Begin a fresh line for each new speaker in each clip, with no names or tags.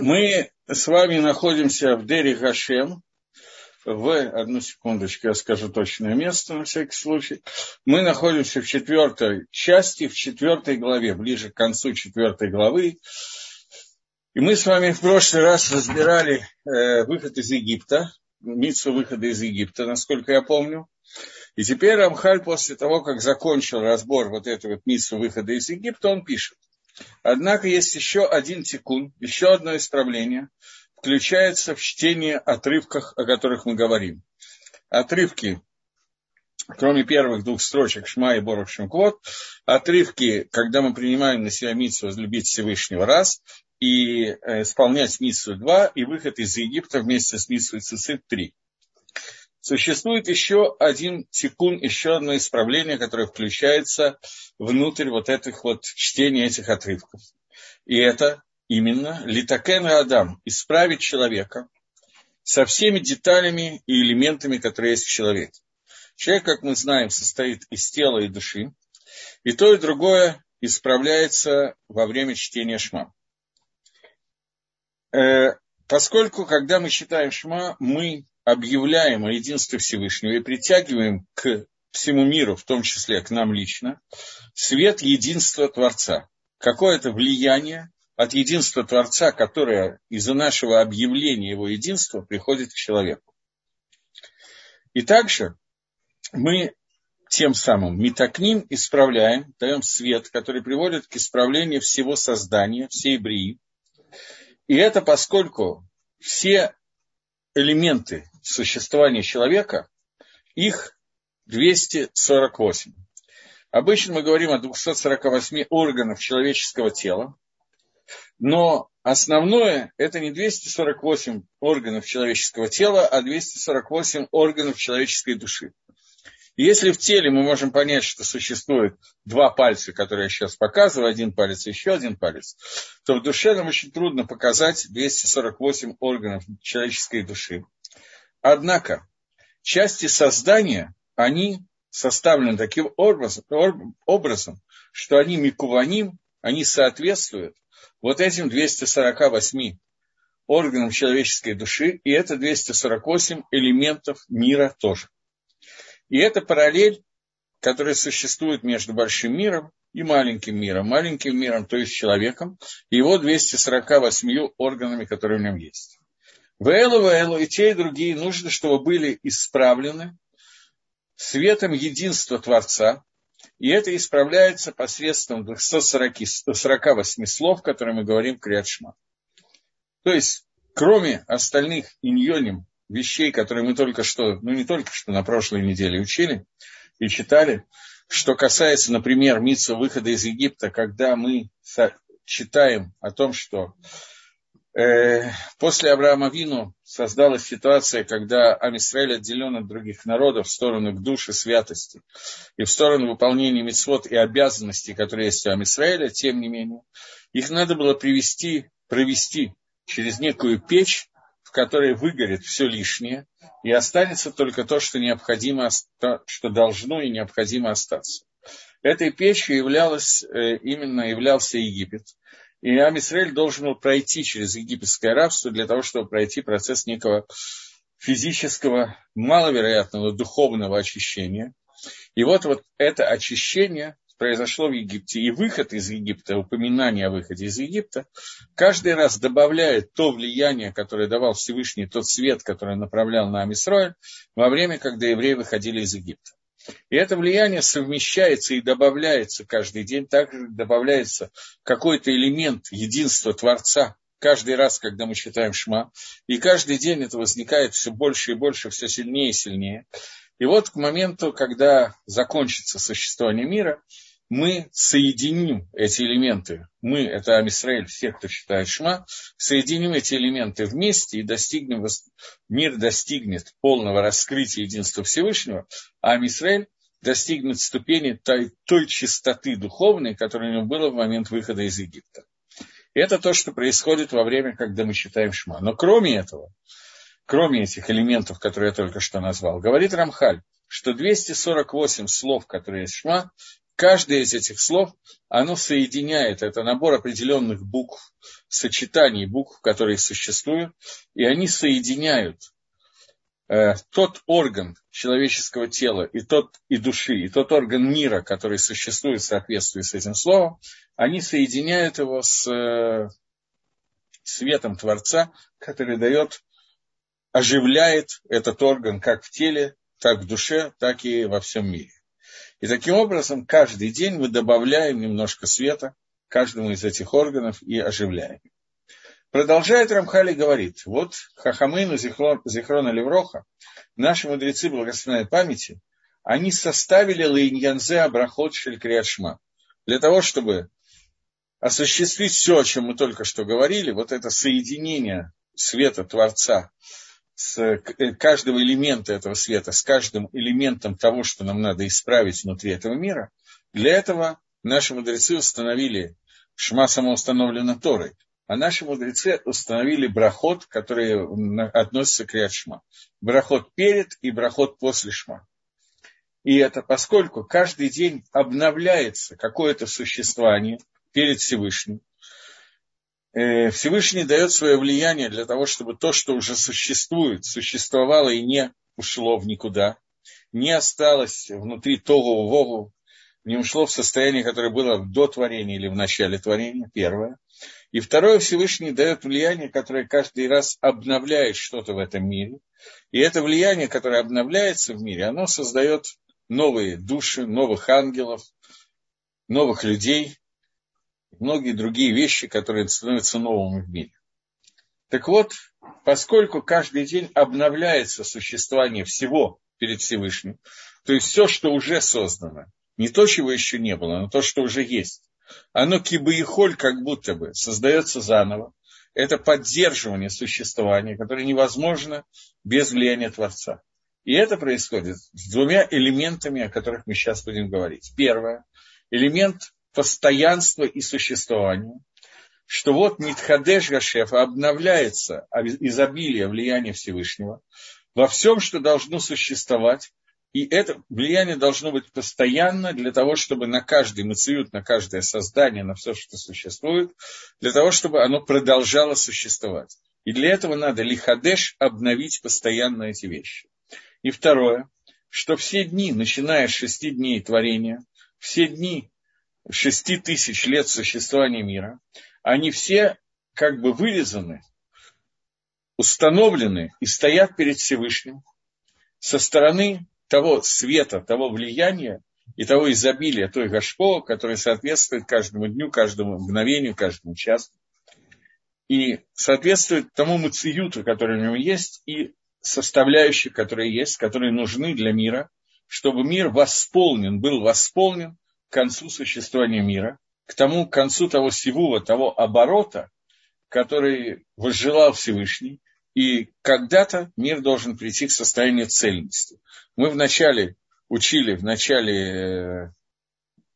Мы с вами находимся в Дери Гашем. В одну секундочку я скажу точное место на всякий случай. Мы находимся в четвертой части, в четвертой главе, ближе к концу четвертой главы. И мы с вами в прошлый раз разбирали э, выход из Египта, митсу выхода из Египта, насколько я помню. И теперь Рамхаль после того, как закончил разбор вот этого вот митсу выхода из Египта, он пишет. Однако есть еще один тикун, еще одно исправление, включается в чтение отрывках, о которых мы говорим. Отрывки, кроме первых двух строчек Шма и Борох Шимквот, отрывки, когда мы принимаем на себя митсу возлюбить Всевышнего раз, и э, исполнять миссию два, и выход из Египта вместе с миссией Цицит три. Существует еще один секун, еще одно исправление, которое включается внутрь вот этих вот чтения этих отрывков. И это именно литакен адам, исправить человека со всеми деталями и элементами, которые есть в человеке. Человек, как мы знаем, состоит из тела и души, и то и другое исправляется во время чтения шма. Э, поскольку, когда мы читаем шма, мы объявляем о единстве Всевышнего и притягиваем к всему миру, в том числе к нам лично, свет единства Творца. Какое-то влияние от единства Творца, которое из-за нашего объявления его единства приходит к человеку. И также мы тем самым метакним исправляем, даем свет, который приводит к исправлению всего создания, всей брии. И это поскольку все элементы существования человека, их 248. Обычно мы говорим о 248 органах человеческого тела, но основное это не 248 органов человеческого тела, а 248 органов человеческой души. Если в теле мы можем понять, что существует два пальца, которые я сейчас показываю, один палец и еще один палец, то в душе нам очень трудно показать 248 органов человеческой души. Однако части создания, они составлены таким образом, образом что они микуваним, они соответствуют вот этим 248 органам человеческой души, и это 248 элементов мира тоже. И это параллель, которая существует между большим миром и маленьким миром. Маленьким миром, то есть человеком, и его 248 органами, которые в нем есть. В Элу, в Элу и те, и другие нужно, чтобы были исправлены светом единства Творца, и это исправляется посредством 248 слов, которые мы говорим в Криадшма. То есть, кроме остальных иньоним, вещей, которые мы только что, ну не только что на прошлой неделе учили и читали, что касается, например, митца выхода из Египта, когда мы читаем о том, что после Авраама Вину создалась ситуация, когда Амисраэль отделен от других народов в сторону к душе святости и в сторону выполнения мецвод и обязанностей, которые есть у Амисраэля, тем не менее, их надо было привести, провести через некую печь, в которой выгорит все лишнее, и останется только то, что необходимо, то, что должно и необходимо остаться. Этой печью являлась, э, именно являлся Египет. И Амисраэль должен был пройти через египетское рабство для того, чтобы пройти процесс некого физического, маловероятного духовного очищения. И вот, вот это очищение произошло в Египте. И выход из Египта, упоминание о выходе из Египта, каждый раз добавляет то влияние, которое давал Всевышний, тот свет, который направлял на Амисроэль во время, когда евреи выходили из Египта. И это влияние совмещается и добавляется каждый день, также добавляется какой-то элемент единства Творца каждый раз, когда мы читаем Шма. И каждый день это возникает все больше и больше, все сильнее и сильнее. И вот к моменту, когда закончится существование мира, мы соединим эти элементы, мы, это Амисраэль, все, кто читает Шма, соединим эти элементы вместе и достигнем, мир достигнет полного раскрытия единства Всевышнего, а Амисраэль достигнет ступени той, той чистоты духовной, которая у него была в момент выхода из Египта. Это то, что происходит во время, когда мы читаем Шма. Но кроме этого, кроме этих элементов, которые я только что назвал, говорит Рамхаль, что 248 слов, которые есть Шма, каждое из этих слов, оно соединяет, это набор определенных букв, сочетаний букв, которые существуют, и они соединяют э, тот орган человеческого тела и тот и души, и тот орган мира, который существует в соответствии с этим словом, они соединяют его с э, светом Творца, который дает, оживляет этот орган как в теле, так в душе, так и во всем мире. И таким образом каждый день мы добавляем немножко света каждому из этих органов и оживляем. Продолжает Рамхали говорит, вот Хахамейну Зихрона Левроха, наши мудрецы благословенной памяти, они составили Лейньянзе Абрахот Шелькриашма для того, чтобы осуществить все, о чем мы только что говорили, вот это соединение света Творца с э, каждого элемента этого света, с каждым элементом того, что нам надо исправить внутри этого мира, для этого наши мудрецы установили, шма самоустановлена Торой, а наши мудрецы установили брахот, который относится к ряд шма. Брахот перед и брахот после шма. И это поскольку каждый день обновляется какое-то существование перед Всевышним, Всевышний дает свое влияние для того, чтобы то, что уже существует, существовало и не ушло в никуда, не осталось внутри того вову, не ушло в состояние, которое было до творения или в начале творения, первое. И второе, Всевышний дает влияние, которое каждый раз обновляет что-то в этом мире. И это влияние, которое обновляется в мире, оно создает новые души, новых ангелов, новых людей, многие другие вещи, которые становятся новыми в мире. Так вот, поскольку каждый день обновляется существование всего перед Всевышним, то есть все, что уже создано, не то, чего еще не было, но то, что уже есть, оно кибаихоль как будто бы создается заново. Это поддерживание существования, которое невозможно без влияния Творца. И это происходит с двумя элементами, о которых мы сейчас будем говорить. Первое. Элемент постоянства и существования, что вот Нитхадеш Гашефа обновляется изобилие влияния Всевышнего во всем, что должно существовать, и это влияние должно быть постоянно для того, чтобы на каждый мациют, на каждое создание, на все, что существует, для того, чтобы оно продолжало существовать. И для этого надо лихадеш обновить постоянно эти вещи. И второе, что все дни, начиная с шести дней творения, все дни шести тысяч лет существования мира, они все как бы вырезаны, установлены и стоят перед Всевышним со стороны того света, того влияния и того изобилия, той гашпо, которое соответствует каждому дню, каждому мгновению, каждому часу. И соответствует тому мациюту, который у него есть, и составляющих, которые есть, которые нужны для мира, чтобы мир восполнен, был восполнен к концу существования мира, к тому к концу того сивува, того оборота, который возжелал Всевышний, и когда-то мир должен прийти к состоянию цельности. Мы вначале учили, в начале э,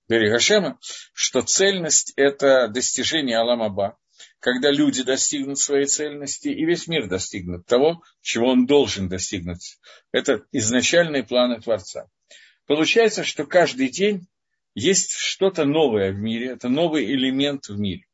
Берегашема, что цельность – это достижение Аламаба, когда люди достигнут своей цельности, и весь мир достигнет того, чего он должен достигнуть. Это изначальные планы Творца. Получается, что каждый день есть что-то новое в мире, это новый элемент в мире.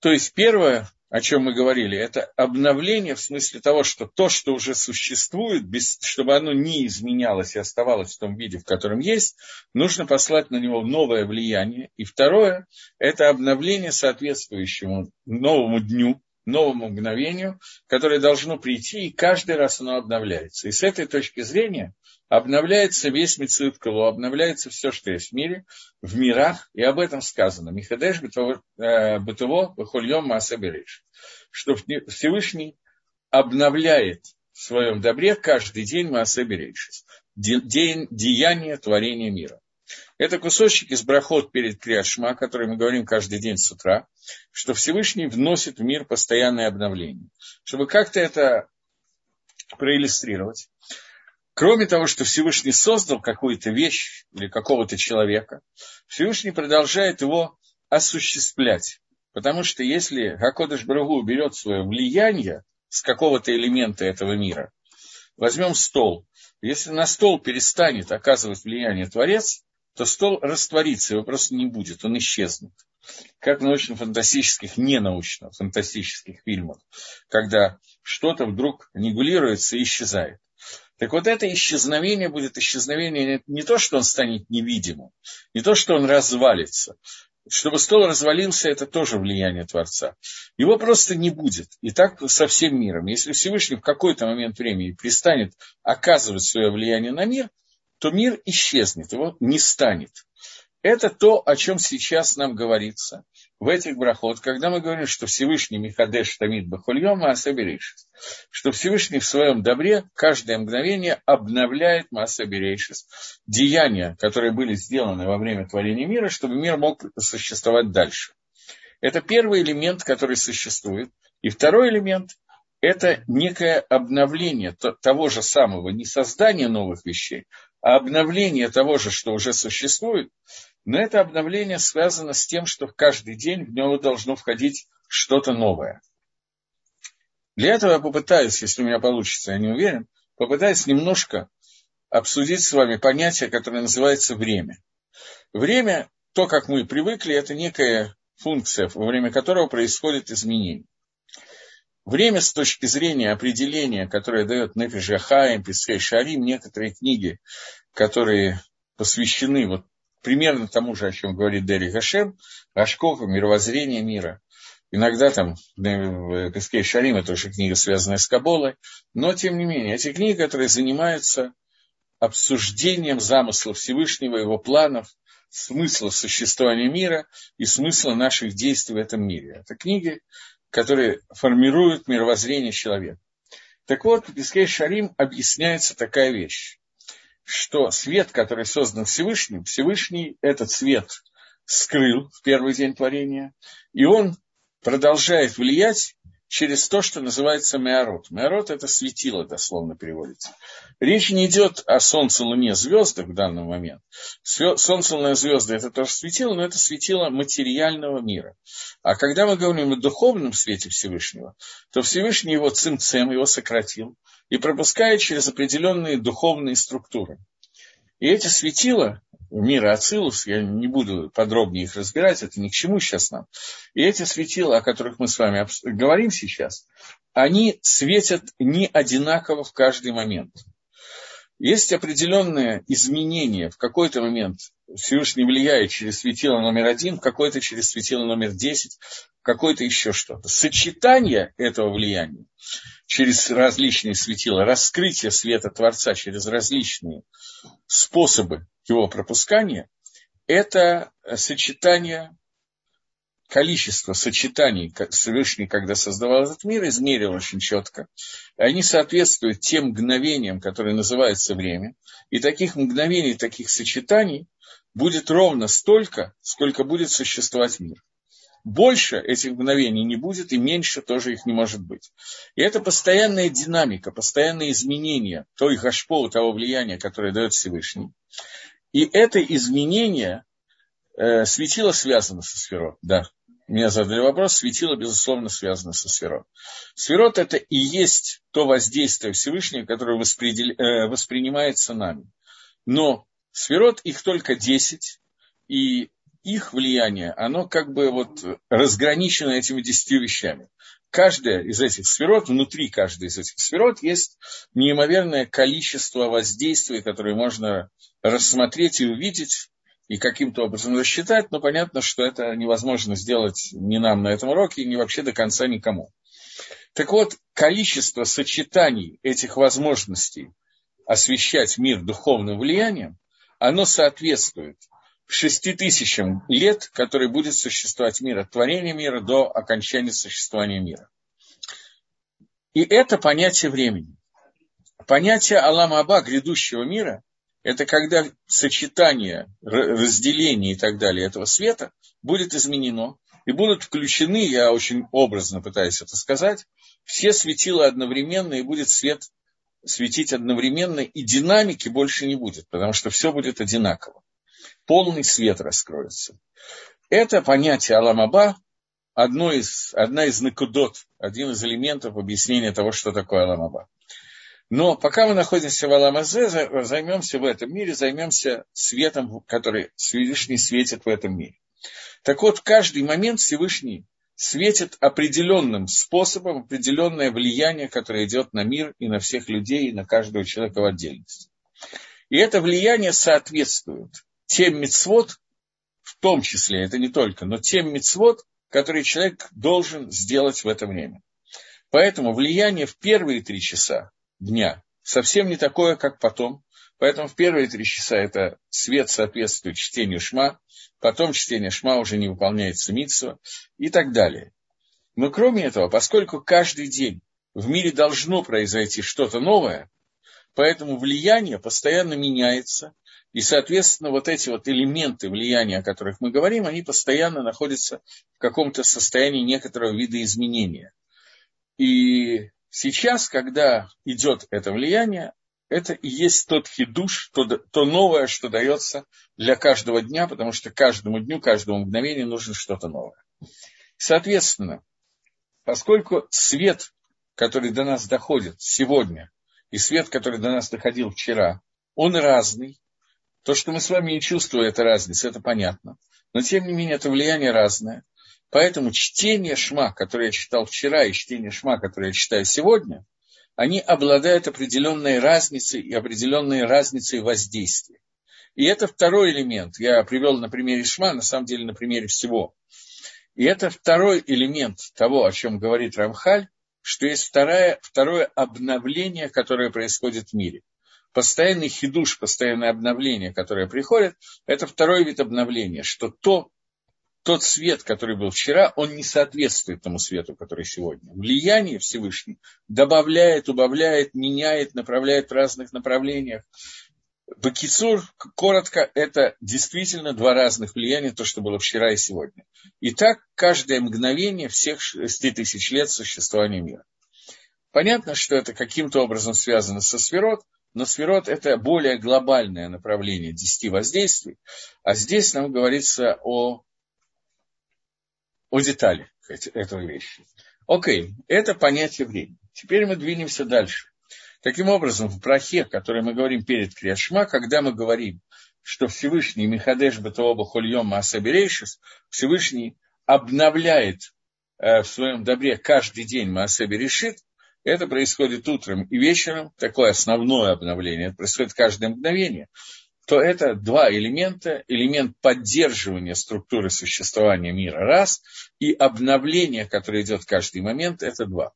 То есть первое, о чем мы говорили, это обновление в смысле того, что то, что уже существует, без, чтобы оно не изменялось и оставалось в том виде, в котором есть, нужно послать на него новое влияние. И второе, это обновление соответствующему новому дню, новому мгновению, которое должно прийти, и каждый раз оно обновляется. И с этой точки зрения обновляется весь Мецидкалу, обновляется все, что есть в мире, в мирах, и об этом сказано. Михадеш бытово, э, выхольем маасабереш. Что Всевышний обновляет в своем добре каждый день маасабереш. День деяния творения мира. Это кусочек из брахот перед Криашма, который мы говорим каждый день с утра, что Всевышний вносит в мир постоянное обновление. Чтобы как-то это проиллюстрировать, Кроме того, что Всевышний создал какую-то вещь или какого-то человека, Всевышний продолжает его осуществлять. Потому что если Гакодыш Брагу берет свое влияние с какого-то элемента этого мира, возьмем стол, если на стол перестанет оказывать влияние Творец, то стол растворится, его просто не будет, он исчезнет. Как в научно-фантастических, не научно-фантастических фильмах, когда что-то вдруг регулируется и исчезает. Так вот это исчезновение будет исчезновение не то, что он станет невидимым, не то, что он развалится. Чтобы стол развалился, это тоже влияние Творца. Его просто не будет. И так со всем миром. Если Всевышний в какой-то момент времени перестанет оказывать свое влияние на мир, то мир исчезнет, его не станет. Это то, о чем сейчас нам говорится в этих ברכות, когда мы говорим, что Всевышний מחדש תמיד בכל יום מעשה בראשית, что Всевышний в своем добре каждое мгновение обновляет מעשה בראשית, деяния, которые были сделаны во время творения мира, чтобы мир мог существовать дальше. Это первый элемент, который существует. И второй элемент – это некое обновление того же самого, не создание новых вещей, обновление того же, что уже существует, но это обновление связано с тем, что каждый день в него должно входить что-то новое. Для этого я попытаюсь, если у меня получится, я не уверен, попытаюсь немножко обсудить с вами понятие, которое называется время. Время, то, как мы привыкли, это некая функция, во время которого происходит изменение. Время с точки зрения определения, которое дает Нефиш Ахаим, Писхей Шарим, некоторые книги, которые посвящены вот примерно тому же, о чем говорит Дери Гашем, Рашков, мировоззрение мира. Иногда там в Песке Шарим, это уже книга, связанная с Каболой, но тем не менее, эти книги, которые занимаются обсуждением замысла Всевышнего, его планов, смысла существования мира и смысла наших действий в этом мире. Это книги, которые формируют мировоззрение человека. Так вот, в Песке Шарим объясняется такая вещь что свет, который создан Всевышним, Всевышний этот свет скрыл в первый день творения, и он продолжает влиять через то, что называется Меорот. Меорот – это светило, дословно переводится. Речь не идет о Солнце, Луне, звездах в данный момент. Солнце, Луна, звезды – это тоже светило, но это светило материального мира. А когда мы говорим о духовном свете Всевышнего, то Всевышний его цимцем, его сократил, и пропускает через определенные духовные структуры. И эти светила мира Ацилус, я не буду подробнее их разбирать, это ни к чему сейчас нам. И эти светила, о которых мы с вами говорим сейчас, они светят не одинаково в каждый момент. Есть определенные изменения. В какой-то момент Всевышний влияет через светило номер один, в какой-то через светило номер десять, в какой-то еще что-то. Сочетание этого влияния через различные светила, раскрытие света Творца через различные способы его пропускания, это сочетание, количество сочетаний Всевышний, когда создавал этот мир, измерил очень четко. Они соответствуют тем мгновениям, которые называются время. И таких мгновений, таких сочетаний будет ровно столько, сколько будет существовать мир. Больше этих мгновений не будет, и меньше тоже их не может быть. И это постоянная динамика, постоянное изменение той гашпо, того влияния, которое дает Всевышний. И это изменение э, светило связано со сферой. Да, меня задали вопрос, светило, безусловно, связано со сферой. Сферот – это и есть то воздействие Всевышнего, которое воспри... э, воспринимается нами. Но сферот их только 10, и их влияние, оно как бы вот разграничено этими десятью вещами. Каждая из этих сферот, внутри каждой из этих сферот есть неимоверное количество воздействий, которые можно рассмотреть и увидеть, и каким-то образом рассчитать, но понятно, что это невозможно сделать ни нам на этом уроке, ни вообще до конца никому. Так вот, количество сочетаний этих возможностей освещать мир духовным влиянием, оно соответствует шести тысячам лет, который будет существовать мир от творения мира до окончания существования мира. И это понятие времени. Понятие Алама Аба, грядущего мира, это когда сочетание, разделение и так далее этого света будет изменено, и будут включены, я очень образно пытаюсь это сказать, все светила одновременно, и будет свет светить одновременно, и динамики больше не будет, потому что все будет одинаково полный свет раскроется. Это понятие Аламаба одно из, одна из накудот, один из элементов объяснения того, что такое Аламаба. Но пока мы находимся в Аламазе, займемся в этом мире, займемся светом, который Всевышний светит в этом мире. Так вот, в каждый момент Всевышний светит определенным способом, определенное влияние, которое идет на мир и на всех людей, и на каждого человека в отдельности. И это влияние соответствует тем мецвод, в том числе, это не только, но тем мецвод, которые человек должен сделать в это время. Поэтому влияние в первые три часа дня совсем не такое, как потом. Поэтому в первые три часа это свет соответствует чтению шма, потом чтение шма уже не выполняется митсва и так далее. Но кроме этого, поскольку каждый день в мире должно произойти что-то новое, поэтому влияние постоянно меняется, и, соответственно, вот эти вот элементы влияния, о которых мы говорим, они постоянно находятся в каком-то состоянии некоторого вида изменения. И сейчас, когда идет это влияние, это и есть тот хидуш, то, то новое, что дается для каждого дня, потому что каждому дню, каждому мгновению нужно что-то новое. Соответственно, поскольку свет, который до нас доходит сегодня, и свет, который до нас доходил вчера, он разный. То, что мы с вами не чувствуем, это разница, это понятно. Но, тем не менее, это влияние разное. Поэтому чтение шма, которое я читал вчера, и чтение шма, которое я читаю сегодня, они обладают определенной разницей и определенной разницей воздействия. И это второй элемент. Я привел на примере шма, на самом деле на примере всего. И это второй элемент того, о чем говорит Рамхаль, что есть второе, второе обновление, которое происходит в мире. Постоянный хидуш, постоянное обновление, которое приходит, это второй вид обновления, что то, тот свет, который был вчера, он не соответствует тому свету, который сегодня. Влияние Всевышний добавляет, убавляет, меняет, направляет в разных направлениях. Бакицур, коротко, это действительно два разных влияния, то, что было вчера и сегодня. И так каждое мгновение всех 6 тысяч лет существования мира. Понятно, что это каким-то образом связано со сферот, но сферот – это более глобальное направление десяти воздействий, а здесь нам говорится о о деталях этого вещи. Окей, это понятие времени. Теперь мы двинемся дальше. Таким образом, в брахе, который мы говорим перед Криашма, когда мы говорим, что Всевышний Михадеш Батооба Хульем Маасаберейшис, Всевышний обновляет э, в своем добре каждый день Маасаберейшит, это происходит утром и вечером, такое основное обновление, это происходит каждое мгновение то это два элемента. Элемент поддерживания структуры существования мира – раз, и обновление, которое идет каждый момент – это два.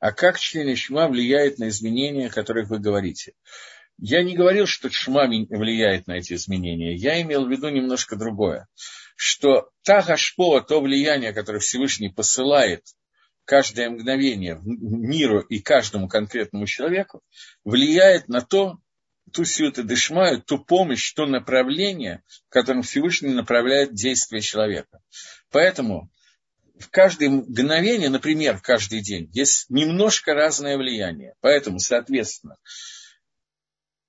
А как чтение шма влияет на изменения, о которых вы говорите? Я не говорил, что шма влияет на эти изменения. Я имел в виду немножко другое. Что та гашпо, то влияние, которое Всевышний посылает каждое мгновение миру и каждому конкретному человеку, влияет на то, ту силу дышмаю, ту помощь, то направление, в котором Всевышний направляет действие человека. Поэтому в каждое мгновение, например, в каждый день, есть немножко разное влияние. Поэтому, соответственно,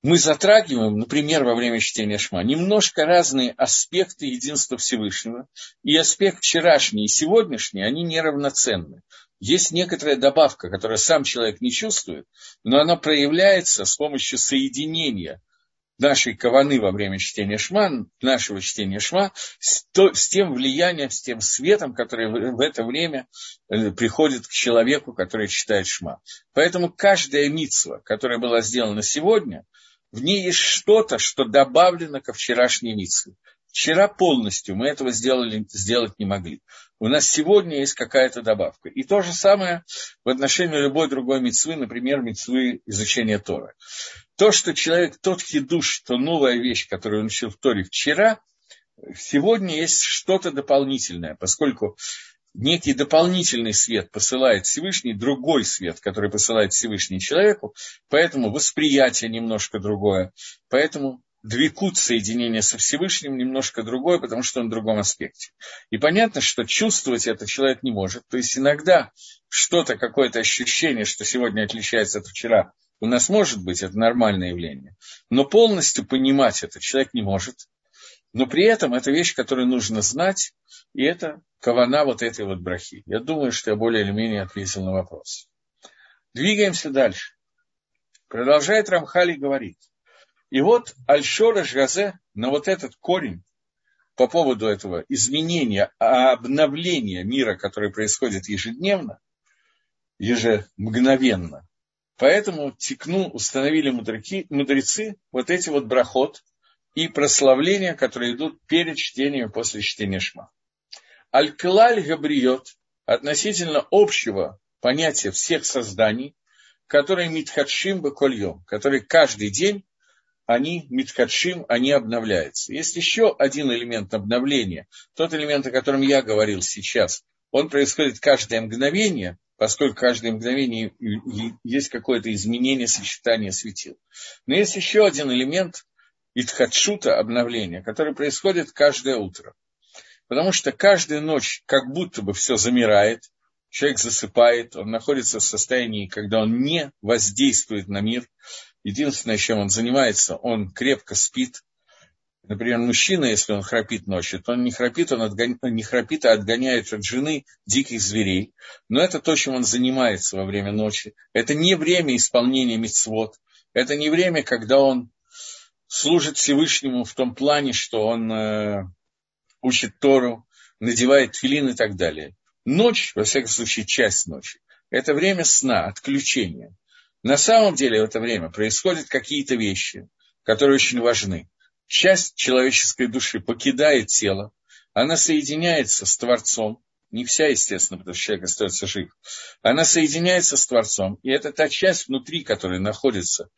мы затрагиваем, например, во время чтения Шма, немножко разные аспекты единства Всевышнего. И аспект вчерашний и сегодняшний, они неравноценны. Есть некоторая добавка, которую сам человек не чувствует, но она проявляется с помощью соединения нашей каваны во время чтения шма, нашего чтения шма, с, то, с тем влиянием, с тем светом, который в, в это время э, приходит к человеку, который читает шма. Поэтому каждая митсва, которая была сделана сегодня, в ней есть что-то, что добавлено ко вчерашней митсве. Вчера полностью мы этого сделали, сделать не могли. У нас сегодня есть какая-то добавка. И то же самое в отношении любой другой мецвы, например, мецвы изучения Тора. То, что человек, тот хидуш, что новая вещь, которую он учил в Торе вчера, сегодня есть что-то дополнительное, поскольку некий дополнительный свет посылает Всевышний, другой свет, который посылает Всевышний человеку, поэтому восприятие немножко другое, поэтому двикут соединение со Всевышним немножко другое, потому что он в другом аспекте. И понятно, что чувствовать это человек не может. То есть иногда что-то, какое-то ощущение, что сегодня отличается от вчера, у нас может быть, это нормальное явление. Но полностью понимать это человек не может. Но при этом это вещь, которую нужно знать, и это кавана вот этой вот брахи. Я думаю, что я более или менее ответил на вопрос. Двигаемся дальше. Продолжает Рамхали говорить. И вот Альшора Газе на вот этот корень по поводу этого изменения, обновления мира, который происходит ежедневно, ежемгновенно. Поэтому текну установили мудреки, мудрецы вот эти вот брахот и прославления, которые идут перед чтением после чтения шма. Аль-Клаль Габриот относительно общего понятия всех созданий, которые митхадшим бакольем, которые каждый день они митхадшим, они обновляются. Есть еще один элемент обновления, тот элемент, о котором я говорил сейчас. Он происходит каждое мгновение, поскольку каждое мгновение есть какое-то изменение сочетания светил. Но есть еще один элемент итхадшута, обновления, который происходит каждое утро. Потому что каждую ночь как будто бы все замирает, человек засыпает, он находится в состоянии, когда он не воздействует на мир. Единственное, чем он занимается, он крепко спит, Например, мужчина, если он храпит ночью, то он не храпит, он отгоня... не храпит, а отгоняет от жены диких зверей. Но это то, чем он занимается во время ночи. Это не время исполнения мецвод. Это не время, когда он служит Всевышнему в том плане, что он э, учит Тору, надевает филин и так далее. Ночь, во всяком случае, часть ночи, это время сна, отключения. На самом деле в это время происходят какие-то вещи, которые очень важны часть человеческой души покидает тело, она соединяется с Творцом, не вся, естественно, потому что человек остается жив, она соединяется с Творцом, и это та часть внутри, которая находится,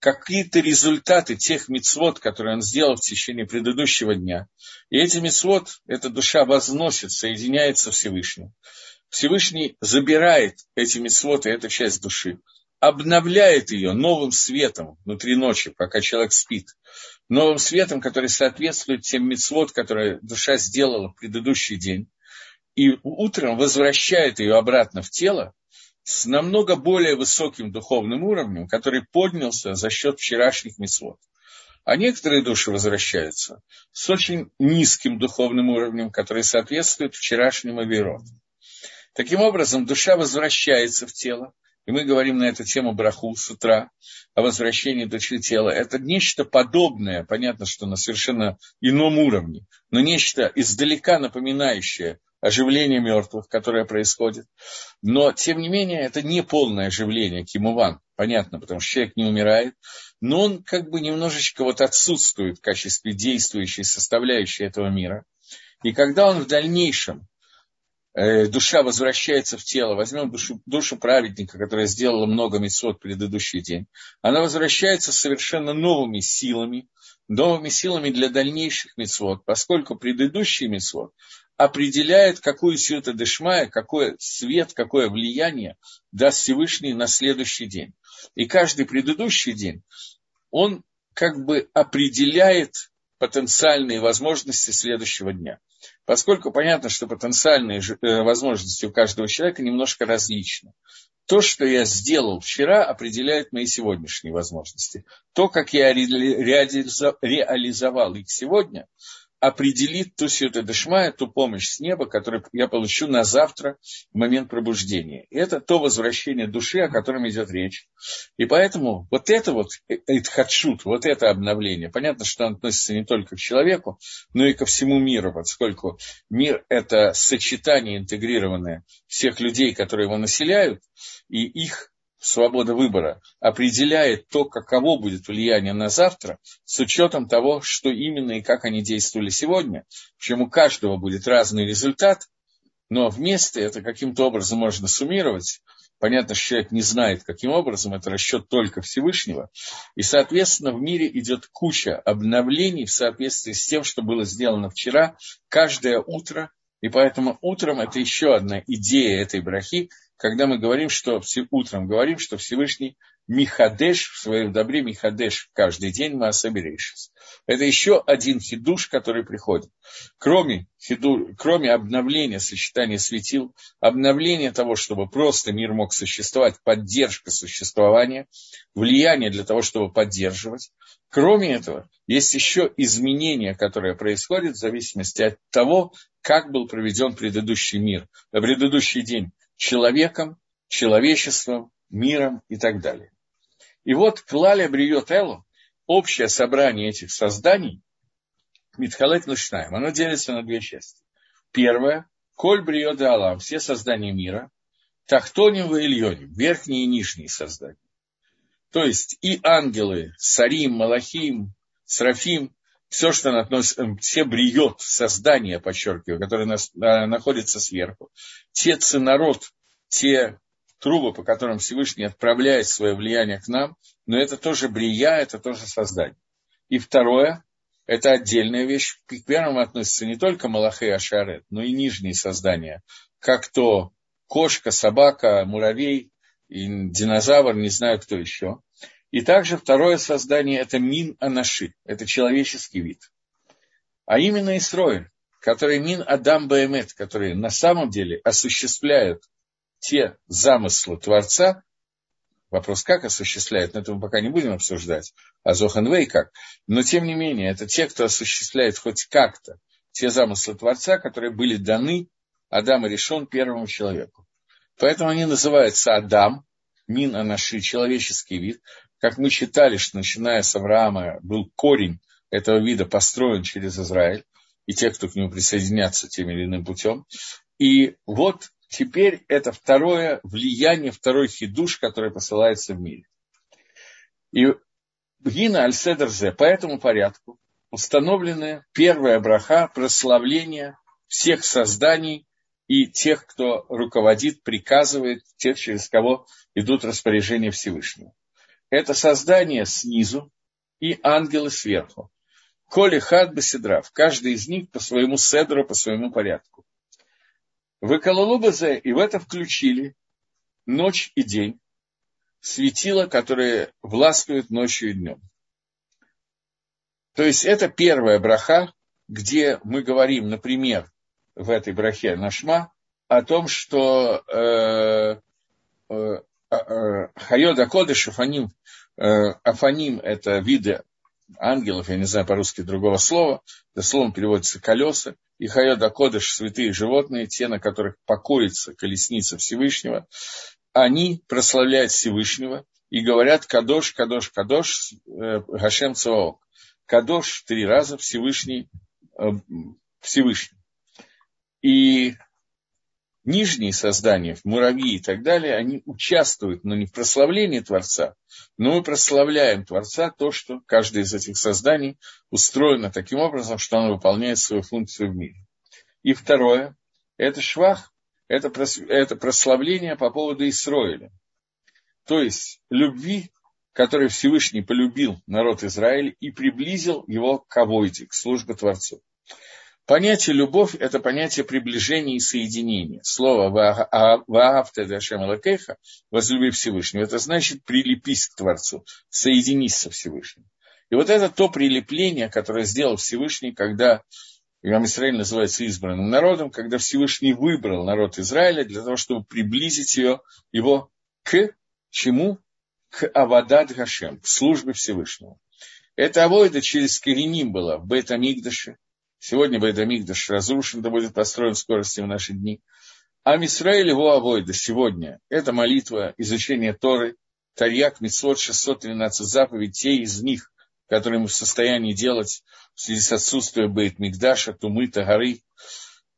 какие-то результаты тех мецвод, которые он сделал в течение предыдущего дня. И эти мецвод, эта душа возносит, соединяется Всевышним. Всевышний забирает эти мецвод и эту часть души, обновляет ее новым светом внутри ночи, пока человек спит, новым светом, который соответствует тем мецвод, которые душа сделала в предыдущий день, и утром возвращает ее обратно в тело с намного более высоким духовным уровнем, который поднялся за счет вчерашних мецвод. А некоторые души возвращаются с очень низким духовным уровнем, который соответствует вчерашнему авироту. Таким образом, душа возвращается в тело, и мы говорим на эту тему браху с утра, о возвращении души тела. Это нечто подобное, понятно, что на совершенно ином уровне, но нечто издалека напоминающее оживление мертвых, которое происходит. Но, тем не менее, это не полное оживление Кимуван, понятно, потому что человек не умирает, но он как бы немножечко вот отсутствует в качестве действующей составляющей этого мира. И когда он в дальнейшем душа возвращается в тело, возьмем душу, душу праведника, которая сделала много месот предыдущий день, она возвращается совершенно новыми силами, новыми силами для дальнейших мецвод, поскольку предыдущий мецвод определяет, какую силу дешмая, какой свет, какое влияние даст Всевышний на следующий день. И каждый предыдущий день, он как бы определяет потенциальные возможности следующего дня – поскольку понятно, что потенциальные э, возможности у каждого человека немножко различны. То, что я сделал вчера, определяет мои сегодняшние возможности. То, как я реализовал их сегодня, определит ту сюда дешмая, ту помощь с неба, которую я получу на завтра, в момент пробуждения. И это то возвращение души, о котором идет речь. И поэтому вот это вот, хадшут, вот это обновление, понятно, что оно относится не только к человеку, но и ко всему миру, поскольку мир – это сочетание интегрированное всех людей, которые его населяют, и их свобода выбора определяет то, каково будет влияние на завтра, с учетом того, что именно и как они действовали сегодня, причем у каждого будет разный результат, но вместе это каким-то образом можно суммировать. Понятно, что человек не знает, каким образом, это расчет только Всевышнего. И, соответственно, в мире идет куча обновлений в соответствии с тем, что было сделано вчера, каждое утро. И поэтому утром это еще одна идея этой брахи, когда мы говорим, что утром говорим, что Всевышний Михадеш в своем добре, Михадеш каждый день мы Маасаберейшис. Это еще один хидуш, который приходит. Кроме, хиду, кроме обновления сочетания светил, обновления того, чтобы просто мир мог существовать, поддержка существования, влияние для того, чтобы поддерживать. Кроме этого, есть еще изменения, которые происходят в зависимости от того, как был проведен предыдущий мир, предыдущий день человеком, человечеством, миром и так далее. И вот Клаля Бриот Элу, общее собрание этих созданий, Митхалет Лушнаем, оно делится на две части. Первое, Коль Бриот Алам, все создания мира, Тахтоним и Ильоним, верхние и нижние создания. То есть и ангелы, Сарим, Малахим, Срафим, все, что относится, все бриет, создания, подчеркиваю, которые а, находятся сверху, те ценород, те трубы, по которым Всевышний отправляет свое влияние к нам, но это тоже брия, это тоже создание. И второе, это отдельная вещь. К первому относятся не только Малахе и Ашарет, но и нижние создания, как то кошка, собака, муравей, и динозавр, не знаю кто еще. И также второе создание – это мин анаши, это человеческий вид. А именно Исроиль, который мин Адам Баэмет, которые на самом деле осуществляют те замыслы Творца, вопрос, как осуществляют, но это мы пока не будем обсуждать, а Зоханвей как, но тем не менее, это те, кто осуществляет хоть как-то те замыслы Творца, которые были даны Адаму решен первому человеку. Поэтому они называются Адам, Мин Анаши, человеческий вид, как мы считали, что начиная с Авраама был корень этого вида построен через Израиль, и те, кто к нему присоединятся тем или иным путем. И вот теперь это второе влияние, второй хидуш, который посылается в мире. И Гина Аль-Седерзе по этому порядку установлены первая браха прославления всех созданий и тех, кто руководит, приказывает, тех, через кого идут распоряжения Всевышнего это создание снизу и ангелы сверху. Коли хад беседрав, каждый из них по своему седру, по своему порядку. В Экалалубазе и в это включили ночь и день, светила, которые властвуют ночью и днем. То есть это первая браха, где мы говорим, например, в этой брахе Нашма, о том, что э, Э, Хайода Кодыш, Афаним, э, Афаним – это виды ангелов, я не знаю по-русски другого слова, дословно переводится колеса, и Хайода Кодыш – святые животные, те, на которых покоится колесница Всевышнего, они прославляют Всевышнего и говорят Кадош, Кадош, Кадош, э, Гашем Цаок. Кадош три раза Всевышний, Всевышний. И нижние создания, муравьи и так далее, они участвуют, но не в прославлении Творца, но мы прославляем Творца то, что каждое из этих созданий устроено таким образом, что оно выполняет свою функцию в мире. И второе, это швах, это, это прославление по поводу Исроиля. То есть любви, которой Всевышний полюбил народ Израиля и приблизил его к Авойде, к службе Творцу. Понятие любовь – это понятие приближения и соединения. Слово «ваагавте дашем лакеха» – возлюби Всевышнего. Это значит прилепись к Творцу, соединись со Всевышним. И вот это то прилепление, которое сделал Всевышний, когда Имам Израиль называется избранным народом, когда Всевышний выбрал народ Израиля для того, чтобы приблизить ее, его к чему? К Авадат Гашем, к службе Всевышнего. Это авойда через Кореним была в Бет-Амигдаше, Сегодня Байдамигдаш разрушен, да будет построен в скорости в наши дни. А Мисраиль его авойда сегодня – это молитва, изучение Торы, Тарьяк, Митцвот, 613 заповедей, те из них, которые мы в состоянии делать в связи с отсутствием Бейт Мигдаша, Тумы, горы,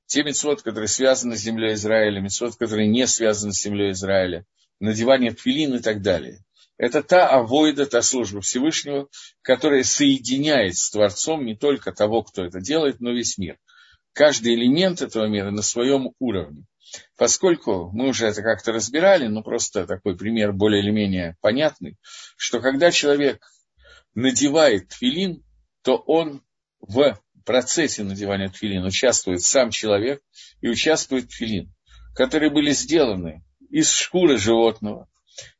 те митцвот, которые связаны с землей Израиля, митцвот, которые не связаны с землей Израиля, надевание тфилин и так далее. Это та авойда, та служба Всевышнего, которая соединяет с Творцом не только того, кто это делает, но весь мир. Каждый элемент этого мира на своем уровне. Поскольку мы уже это как-то разбирали, но просто такой пример более или менее понятный, что когда человек надевает тфилин, то он в процессе надевания тфилин участвует сам человек и участвует тфилин, которые были сделаны из шкуры животного,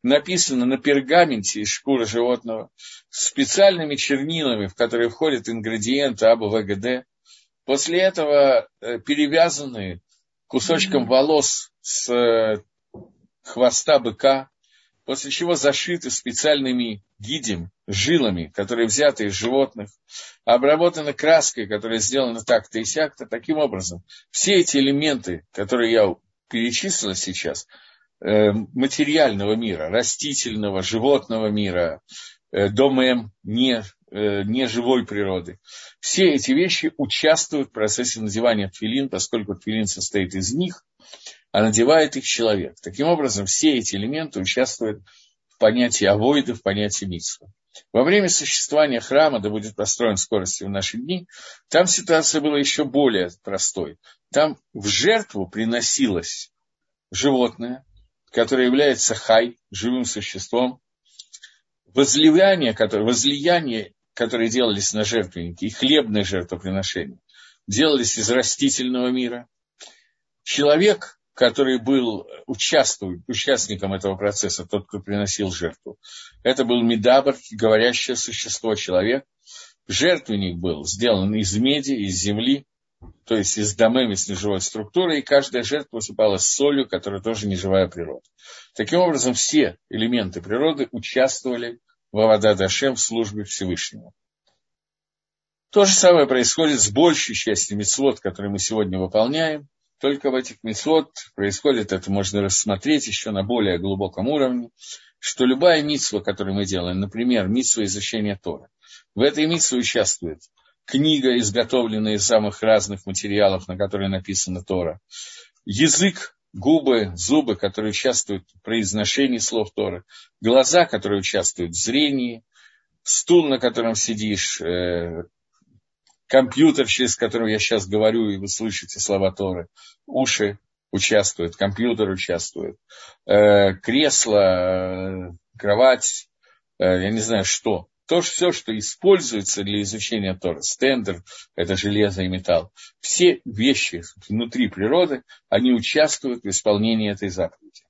написано на пергаменте из шкуры животного специальными чернилами, в которые входят ингредиенты АБВГД. После этого э, перевязаны кусочком волос с э, хвоста быка, после чего зашиты специальными гидем, жилами, которые взяты из животных, обработаны краской, которая сделана так-то и сяк-то. Таким образом, все эти элементы, которые я перечислил сейчас, материального мира, растительного, животного мира, э, домем, не, э, не живой природы. Все эти вещи участвуют в процессе надевания тфилин, поскольку тфилин состоит из них, а надевает их человек. Таким образом, все эти элементы участвуют в понятии авойда, в понятии митсва. Во время существования храма, да будет построен скоростью в наши дни, там ситуация была еще более простой. Там в жертву приносилось животное, которое является хай, живым существом, возливание, которое, возлияние, которые делались на жертвеннике, и хлебное жертвоприношение, делались из растительного мира. Человек, который был участвует, участником этого процесса, тот, кто приносил жертву, это был Медабр, говорящее существо, человек. Жертвенник был сделан из меди, из земли, то есть из домеми с неживой структурой, и каждая жертва высыпалась с солью, которая тоже неживая природа. Таким образом, все элементы природы участвовали в Авада Дашем в службе Всевышнего. То же самое происходит с большей частью мецвод, которые мы сегодня выполняем. Только в этих мецвод происходит, это можно рассмотреть еще на более глубоком уровне, что любая митсва, которую мы делаем, например, митсва изучения Тора, в этой митсве участвует книга, изготовленная из самых разных материалов, на которой написана Тора, язык, губы, зубы, которые участвуют в произношении слов Торы, глаза, которые участвуют в зрении, стул, на котором сидишь, э, компьютер, через который я сейчас говорю, и вы слышите слова Торы, уши участвуют, компьютер участвует, э, кресло, э, кровать, я не знаю что то все, что используется для изучения Тора, стендер, это железо и металл, все вещи внутри природы, они участвуют в исполнении этой заповеди.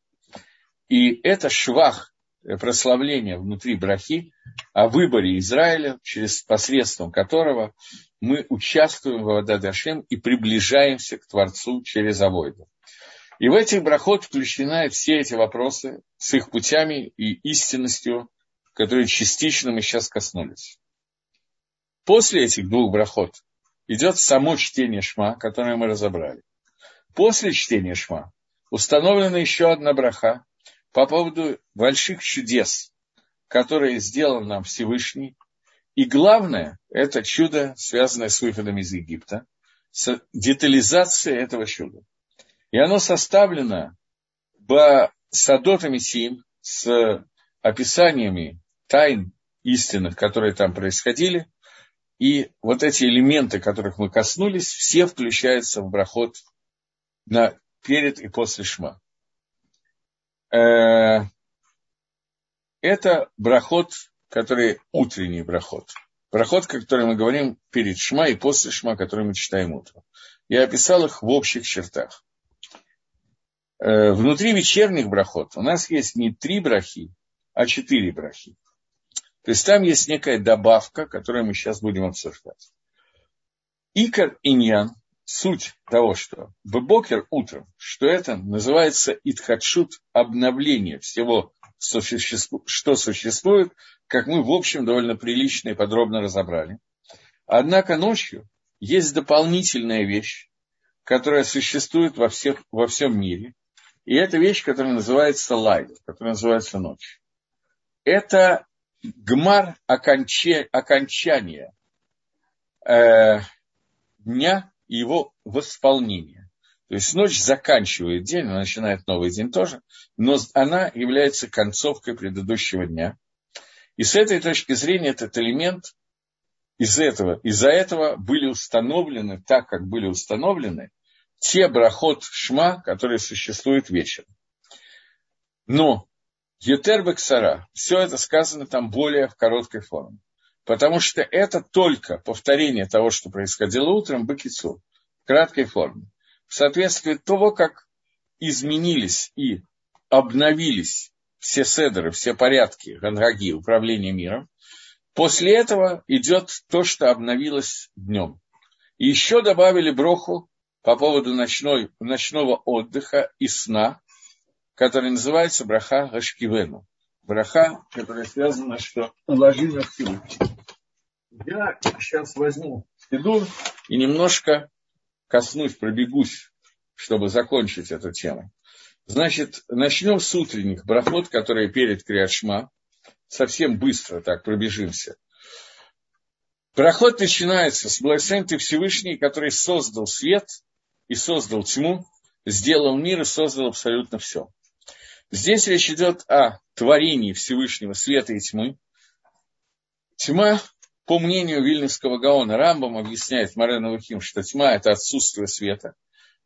И это швах э, прославления внутри брахи о выборе Израиля, через посредством которого мы участвуем в Авададашем и приближаемся к Творцу через Авойду. И в этих брахот включены все эти вопросы с их путями и истинностью которые частично мы сейчас коснулись. После этих двух брахот идет само чтение Шма, которое мы разобрали. После чтения Шма установлена еще одна браха по поводу больших чудес, которые сделал нам Всевышний. И главное, это чудо, связанное с выходом из Египта, с детализацией этого чуда. И оно составлено в Садотами Сим с описаниями тайн истинных, которые там происходили. И вот эти элементы, которых мы коснулись, все включаются в брахот на перед и после шма. Э, это брахот, который утренний брахот. Брахот, который мы говорим перед шма и после шма, который мы читаем утром. Я описал их в общих чертах. Э, внутри вечерних брахот у нас есть не три брахи, а четыре брахи. То есть там есть некая добавка, которую мы сейчас будем обсуждать. Икар иньян, суть того, что бебокер утром, что это называется итхадшут, обновление всего, что существует, как мы, в общем, довольно прилично и подробно разобрали. Однако ночью есть дополнительная вещь, которая существует во, всех, во всем мире. И это вещь, которая называется лайд, которая называется ночь. Это гмар оконче, окончание э, дня и его восполнение. То есть ночь заканчивает день, она начинает новый день тоже, но она является концовкой предыдущего дня. И с этой точки зрения этот элемент из этого, из-за этого были установлены, так как были установлены, те брахот шма, которые существуют вечером. Но Етер Бексара, все это сказано там более в короткой форме. Потому что это только повторение того, что происходило утром, Бакицу, в краткой форме. В соответствии того, как изменились и обновились все седеры, все порядки, гангаги, управления миром, после этого идет то, что обновилось днем. И еще добавили броху по поводу ночной, ночного отдыха и сна, который называется браха Гашкивену. Браха, которая связана, что уложи на Всевышний. Я сейчас возьму Сидур и немножко коснусь, пробегусь, чтобы закончить эту тему. Значит, начнем с утренних брахот, которые перед Криашма. Совсем быстро так пробежимся. Проход начинается с благословения Ты Всевышний, который создал свет и создал тьму, сделал мир и создал абсолютно все. Здесь речь идет о творении Всевышнего света и тьмы. Тьма, по мнению Вильнюсского Гаона, Рамбам объясняет Марена Лухим, что тьма – это отсутствие света.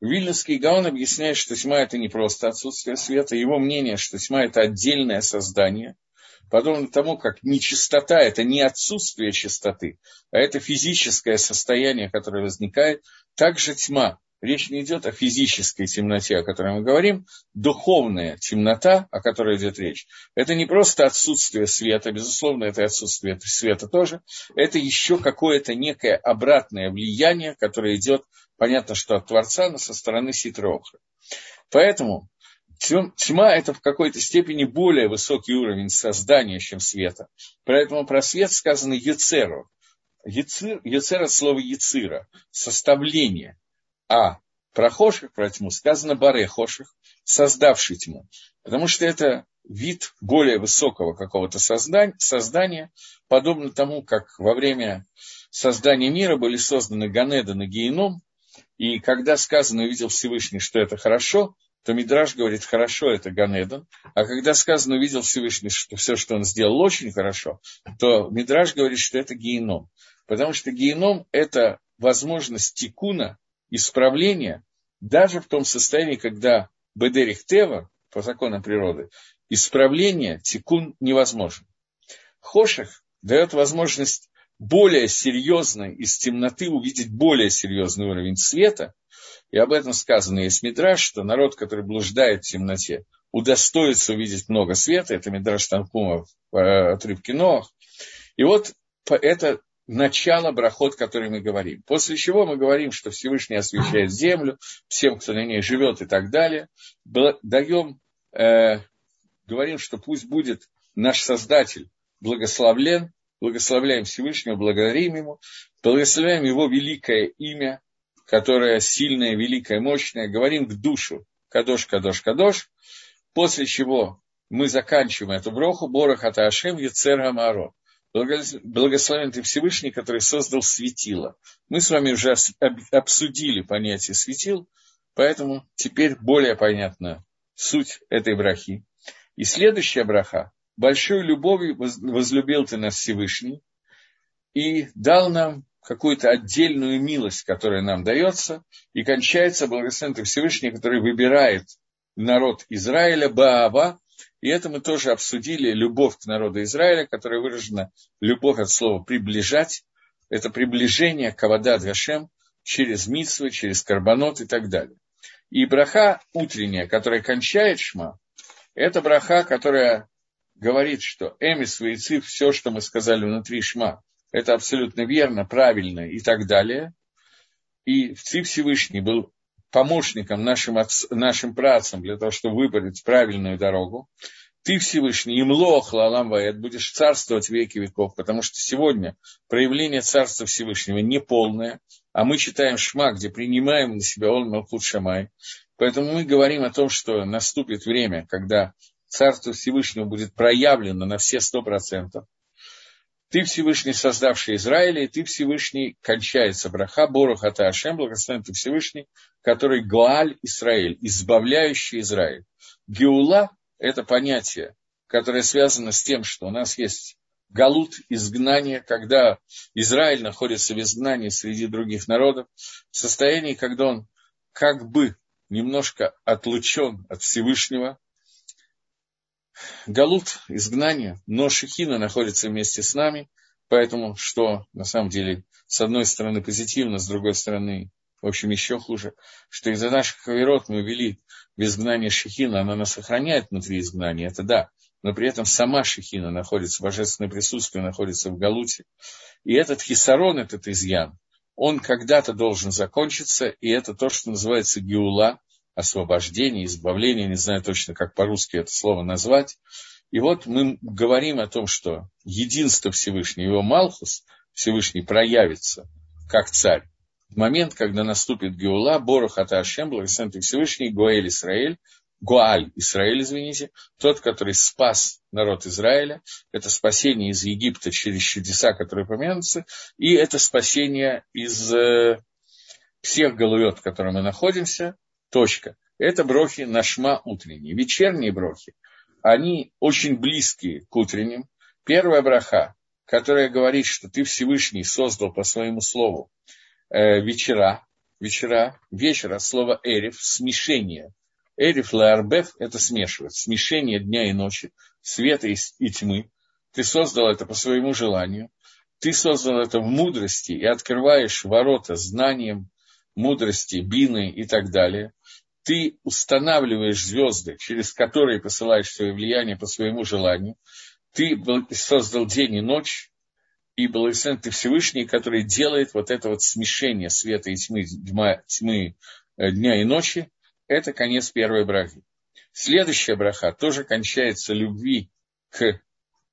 Вильнюсский Гаон объясняет, что тьма – это не просто отсутствие света. Его мнение, что тьма – это отдельное создание – подобно тому, как нечистота – это не отсутствие чистоты, а это физическое состояние, которое возникает, также тьма. Речь не идет о физической темноте, о которой мы говорим, духовная темнота, о которой идет речь. Это не просто отсутствие света, безусловно, это отсутствие света тоже, это еще какое-то некое обратное влияние, которое идет, понятно, что от Творца, но со стороны Ситроха. Поэтому Тьма – это в какой-то степени более высокий уровень создания, чем света. Поэтому про свет сказано «ецеру». Ецер, ецер от слова «ецира» – составление. А про хоших, про тьму, сказано «баре хоших», создавший тьму. Потому что это вид более высокого какого-то создания, создания, подобно тому, как во время создания мира были созданы Ганеда и Геном, и когда сказано «увидел Всевышний, что это хорошо», то Мидраж говорит, хорошо, это Ганедон. А когда сказано, увидел Всевышний, что все, что он сделал, очень хорошо, то Мидраж говорит, что это геном. Потому что геном – это возможность тикуна, исправления, даже в том состоянии, когда Бедерих Тева, по законам природы, исправление, тикун невозможен. Хошах дает возможность более серьезно из темноты увидеть более серьезный уровень света, и об этом сказано есть Мидраш, что народ, который блуждает в темноте, удостоится увидеть много света. Это Мидраш Танкума в э, отрывке Ноах. И вот это начало брахот, который мы говорим. После чего мы говорим, что Всевышний освещает землю, всем, кто на ней живет и так далее. Даем, э, говорим, что пусть будет наш Создатель благословлен, благословляем Всевышнего, благодарим Ему, благословляем Его великое имя, которая сильная, великая, мощная, говорим к душу Кадош, Кадош, Кадош, после чего мы заканчиваем эту броху Борах Аташем Яцер Гамаро. Благословен ты Всевышний, который создал светило. Мы с вами уже обсудили понятие светил, поэтому теперь более понятна суть этой брахи. И следующая браха. Большой любовью возлюбил ты нас Всевышний и дал нам какую-то отдельную милость, которая нам дается, и кончается благословен Всевышний, который выбирает народ Израиля, Баава, и это мы тоже обсудили, любовь к народу Израиля, которая выражена, любовь от слова «приближать», это приближение к Авадат Гашем через Митсвы, через Карбонот и так далее. И браха утренняя, которая кончает Шма, это браха, которая говорит, что Эмис, Вейцив, все, что мы сказали внутри Шма, это абсолютно верно, правильно и так далее. И Ци Всевышний был помощником нашим, нашим працам для того, чтобы выбрать правильную дорогу. Ты Всевышний, им лох лалам ваэт, будешь царствовать веки веков, потому что сегодня проявление Царства Всевышнего неполное, а мы читаем Шма, где принимаем на себя Он Малхут Шамай. Поэтому мы говорим о том, что наступит время, когда Царство Всевышнего будет проявлено на все сто процентов. Ты Всевышний, создавший Израиля, и ты Всевышний, кончается браха, Борух Ата Ашем, благословен ты Всевышний, который Гуаль Израиль, избавляющий Израиль. Геула – это понятие, которое связано с тем, что у нас есть галут, изгнание, когда Израиль находится в изгнании среди других народов, в состоянии, когда он как бы немножко отлучен от Всевышнего, Галут, изгнание, но Шехина находится вместе с нами, поэтому, что на самом деле, с одной стороны позитивно, с другой стороны, в общем, еще хуже, что из-за наших хаверот мы вели в изгнание Шехина, она нас сохраняет внутри изгнания, это да, но при этом сама Шехина находится, божественное присутствие находится в Галуте. И этот хисарон, этот изъян, он когда-то должен закончиться, и это то, что называется геула, освобождение, избавление, не знаю точно, как по-русски это слово назвать. И вот мы говорим о том, что единство Всевышнего, его Малхус, Всевышний проявится как царь. В момент, когда наступит Геула, Борох Ата Ашем, благословен Всевышний, Гуэль Исраэль, Гуаль Израиль, извините, тот, который спас народ Израиля, это спасение из Египта через чудеса, которые помянутся, и это спасение из э, всех головет, в которых мы находимся, точка. Это брохи нашма утренние. Вечерние брохи, они очень близкие к утренним. Первая браха, которая говорит, что ты Всевышний создал по своему слову э, вечера, вечера, вечера, слово эриф, смешение. Эриф лаарбеф – это смешивать, смешение дня и ночи, света и, и тьмы. Ты создал это по своему желанию. Ты создал это в мудрости и открываешь ворота знанием, мудрости, бины и так далее. Ты устанавливаешь звезды, через которые посылаешь свое влияние по своему желанию. Ты создал день и ночь, и благословен ты Всевышний, который делает вот это вот смешение света и тьмы, тьма, тьмы э, дня и ночи, это конец первой брахи. Следующая браха тоже кончается любви к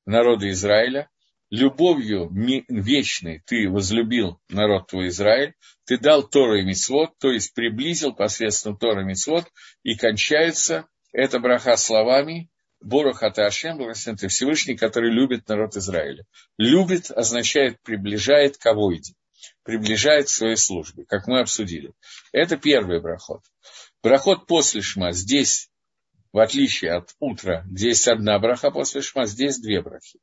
народу Израиля. Любовью вечной ты возлюбил народ твой Израиль, ты дал Тору и Мицвод, то есть приблизил посредством Тора и Мицвод, и кончается эта браха словами Борух Аташем, благословен ты Всевышний, который любит народ Израиля. Любит означает приближает к авойде, приближает к своей службе, как мы обсудили. Это первый брахот. Брахот после шма. Здесь, в отличие от утра, здесь одна браха после шма, здесь две брахи.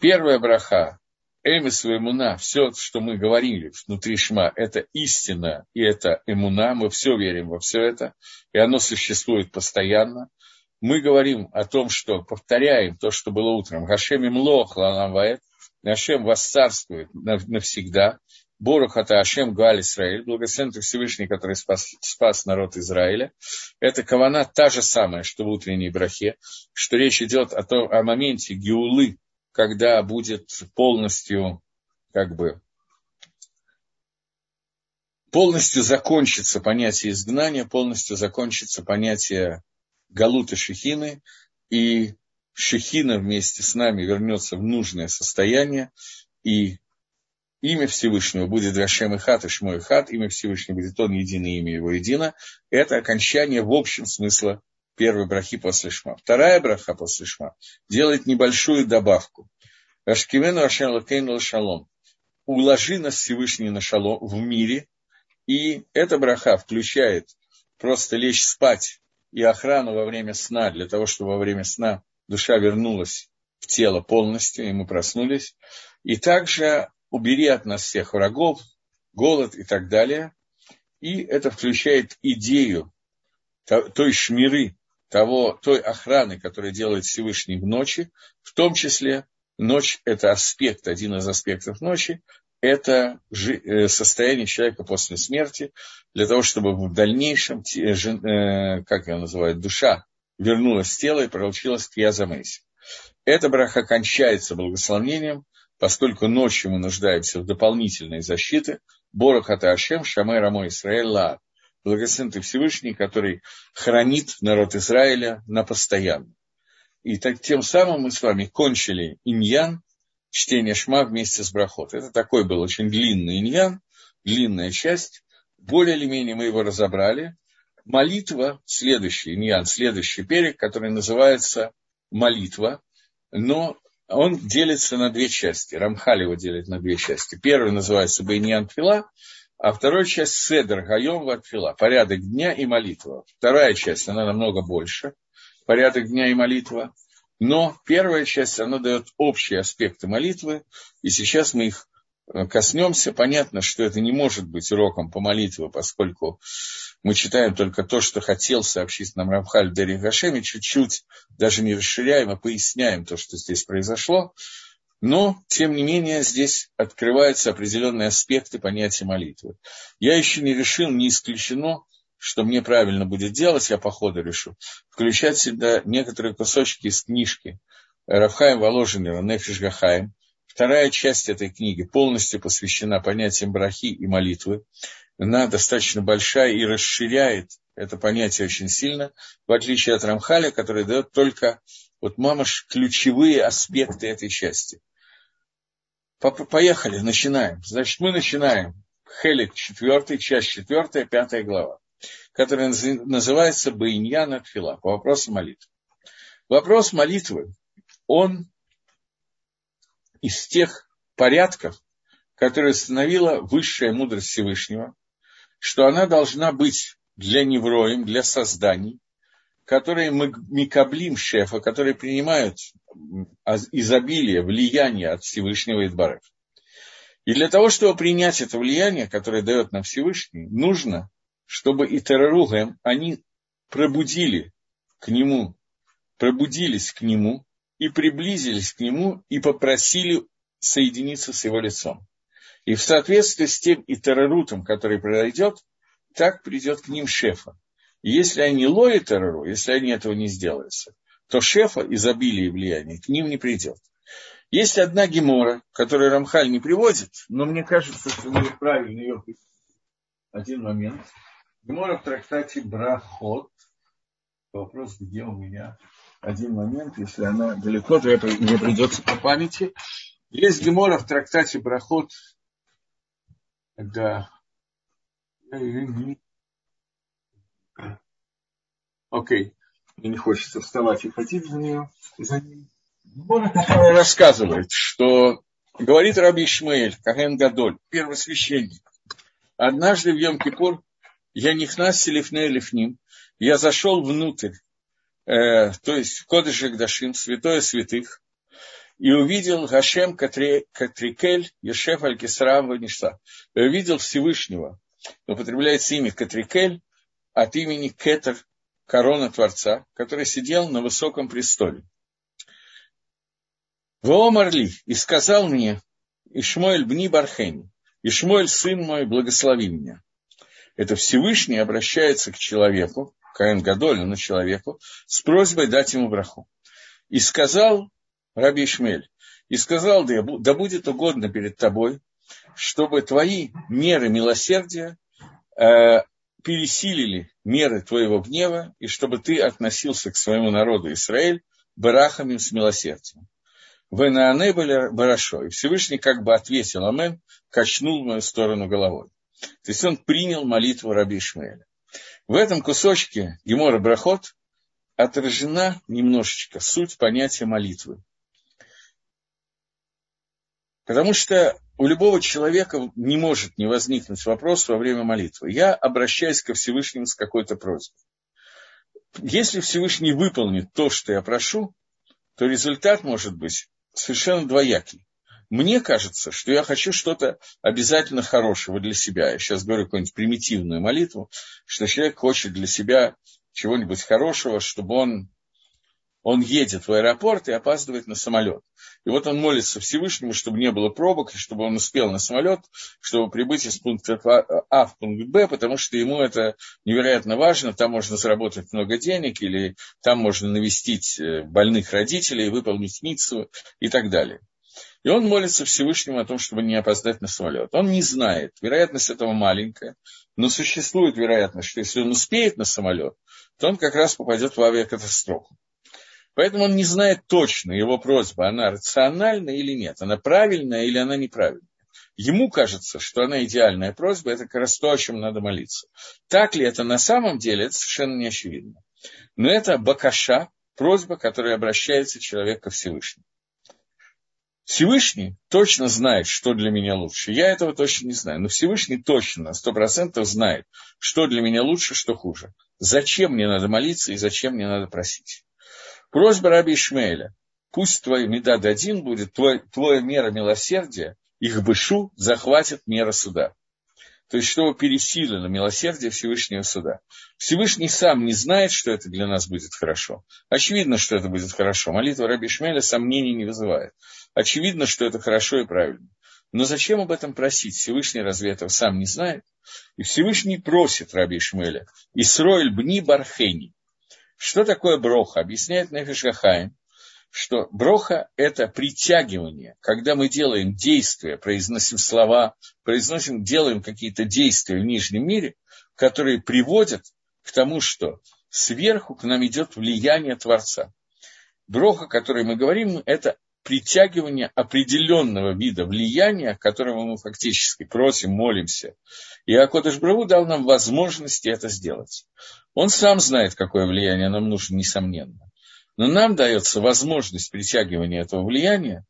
Первая браха Эмис эмуна, все, что мы говорили внутри шма, это истина и это эмуна, мы все верим во все это, и оно существует постоянно мы говорим о том, что повторяем то, что было утром. Гашем им лох ланавает, Гашем восцарствует навсегда. Борух это Ашем Галь Израиль, благословен ты Всевышний, который спас, спас народ Израиля. Это кавана та же самая, что в утренней брахе, что речь идет о, том, о моменте Геулы, когда будет полностью, как бы, полностью закончится понятие изгнания, полностью закончится понятие Галута Шехины, и Шехина вместе с нами вернется в нужное состояние, и имя Всевышнего будет Рашем и Хат, и Шмой и Хат, имя Всевышнего будет он, единое имя его едино. Это окончание в общем смысла первой брахи после Шма. Вторая браха после Шма делает небольшую добавку. Рашкивену Рашем Лакейну Шалом. Уложи нас Всевышний на шалом в мире, и эта браха включает просто лечь спать и охрану во время сна, для того, чтобы во время сна душа вернулась в тело полностью, и мы проснулись. И также убери от нас всех врагов, голод и так далее. И это включает идею той шмиры, того, той охраны, которую делает Всевышний в ночи, в том числе ночь – это аспект, один из аспектов ночи, это э, состояние человека после смерти, для того, чтобы в дальнейшем, э, как я называю, душа вернулась в тело и получилась кьязамейси. Эта браха кончается благословением, поскольку ночью мы нуждаемся в дополнительной защите. Борох это Ашем, Шамай Рамо Исраэль Ла. Благословен ты Всевышний, который хранит народ Израиля на постоянно. И так, тем самым мы с вами кончили иньян, чтение шма вместе с брахот. Это такой был очень длинный иньян, длинная часть. Более или менее мы его разобрали. Молитва, следующий иньян, следующий перек, который называется молитва, но он делится на две части. Рамхаль его делит на две части. Первый называется Бейньян Твила, а вторая часть Седр Гайом Ватфила, порядок дня и молитва. Вторая часть, она намного больше, порядок дня и молитва. Но первая часть, она дает общие аспекты молитвы, и сейчас мы их э, коснемся. Понятно, что это не может быть уроком по молитве, поскольку мы читаем только то, что хотел сообщить нам Рамхаль Дери Гашеми, чуть-чуть даже не расширяем, а поясняем то, что здесь произошло. Но, тем не менее, здесь открываются определенные аспекты понятия молитвы. Я еще не решил, не исключено, что мне правильно будет делать, я по ходу решу, включать всегда некоторые кусочки из книжки Рафхаем Воложенева «Нефиш Гахаем». Вторая часть этой книги полностью посвящена понятиям брахи и молитвы. Она достаточно большая и расширяет это понятие очень сильно, в отличие от Рамхаля, который дает только вот мамаш ключевые аспекты этой части. Поехали, начинаем. Значит, мы начинаем. Хелик четвертый, часть четвертая, пятая глава. которая называется Баиньяна Тфила, по вопросу молитвы. Вопрос молитвы, он из тех порядков, которые установила высшая мудрость Всевышнего, что она должна быть для невроем, для созданий, которые микаблим шефа, которые принимают изобилие, влияние от Всевышнего Идбарев. И для того, чтобы принять это влияние, которое дает нам Всевышний, нужно, чтобы и Тараругем, они пробудили к нему, пробудились к нему и приблизились к нему и попросили соединиться с его лицом. И в соответствии с тем и террорутом, который произойдет, так придет к ним шефа. И если они лои террору, если они этого не сделаются, то шефа изобилия и влияния к ним не придет. Есть одна гемора, которую Рамхаль не приводит, но мне кажется, что мы правильно ее Один момент. Гемора в трактате Брахот. Вопрос, где у меня один момент, если она далеко, то это мне придется по памяти. Есть гемора в трактате Брахот. Да. Окей. Мне не хочется вставать и ходить за нее. За ним. Рассказывает, что говорит Раби Ишмаэль, Каген Гадоль, первый священник. Однажды в Йом-Кипур я не селифне лифним, я зашел внутрь, э, то есть в Кодыше святое святых, и увидел Гашем Катрикель, Ешеф Аль-Кисрам Ванишса. И увидел Всевышнего, употребляется имя Катрикель от имени Кетер, корона Творца, который сидел на высоком престоле. Воомарли и сказал мне, Ишмоэль бни Бархени, Ишмоэль, сын мой, благослови меня. Это Всевышний обращается к человеку, Каэн Гадоль, на человеку, с просьбой дать ему браху. И сказал Раби Ишмель, и сказал, да будет угодно перед тобой, чтобы твои меры милосердия э, пересилили меры твоего гнева, и чтобы ты относился к своему народу Израиль барахами с милосердием. Вы на Ане были барашо. И Всевышний как бы ответил Амен, качнул в мою сторону головой. То есть он принял молитву Раби Ишмаэля. В этом кусочке Гемора Брахот отражена немножечко суть понятия молитвы. Потому что у любого человека не может не возникнуть вопрос во время молитвы. Я обращаюсь ко Всевышнему с какой-то просьбой. Если Всевышний выполнит то, что я прошу, то результат может быть совершенно двоякий. Мне кажется, что я хочу что-то обязательно хорошего для себя. Я сейчас говорю какую-нибудь примитивную молитву, что человек хочет для себя чего-нибудь хорошего, чтобы он он едет в аэропорт и опаздывает на самолет. И вот он молится Всевышнему, чтобы не было пробок, и чтобы он успел на самолет, чтобы прибыть из пункта А в пункт Б, потому что ему это невероятно важно. Там можно заработать много денег, или там можно навестить э, больных родителей, выполнить митцу и так далее. И он молится Всевышнему о том, чтобы не опоздать на самолет. Он не знает, вероятность этого маленькая, но существует вероятность, что если он успеет на самолет, то он как раз попадет в авиакатастрофу. Поэтому он не знает точно, его просьба, она рациональна или нет, она правильная или она неправильная. Ему кажется, что она идеальная просьба, это как раз то, о чем надо молиться. Так ли это на самом деле, это совершенно не очевидно. Но это бакаша, просьба, которая обращается человек ко Всевышнему. Всевышний точно знает, что для меня лучше. Я этого точно не знаю. Но Всевышний точно, на сто процентов знает, что для меня лучше, что хуже. Зачем мне надо молиться и зачем мне надо просить. Просьба раби Ишмаэля. Пусть твой медад один будет, твой, твоя мера милосердия, их бышу захватит мера суда. То есть, чтобы пересилило милосердие Всевышнего суда. Всевышний сам не знает, что это для нас будет хорошо. Очевидно, что это будет хорошо. Молитва Раби Шмеля сомнений не вызывает. Очевидно, что это хорошо и правильно. Но зачем об этом просить? Всевышний разве этого сам не знает? И Всевышний просит Раби Шмеля. Исроэль бни бархени. Что такое броха? Объясняет Нефишахаим, что броха – это притягивание, когда мы делаем действия, произносим слова, произносим, делаем какие-то действия в нижнем мире, которые приводят к тому, что сверху к нам идет влияние Творца. Броха, о которой мы говорим, это притягивание определенного вида влияния, которого мы фактически просим, молимся. И Акодыш Браву дал нам возможности это сделать. Он сам знает, какое влияние нам нужно, несомненно. Но нам дается возможность притягивания этого влияния,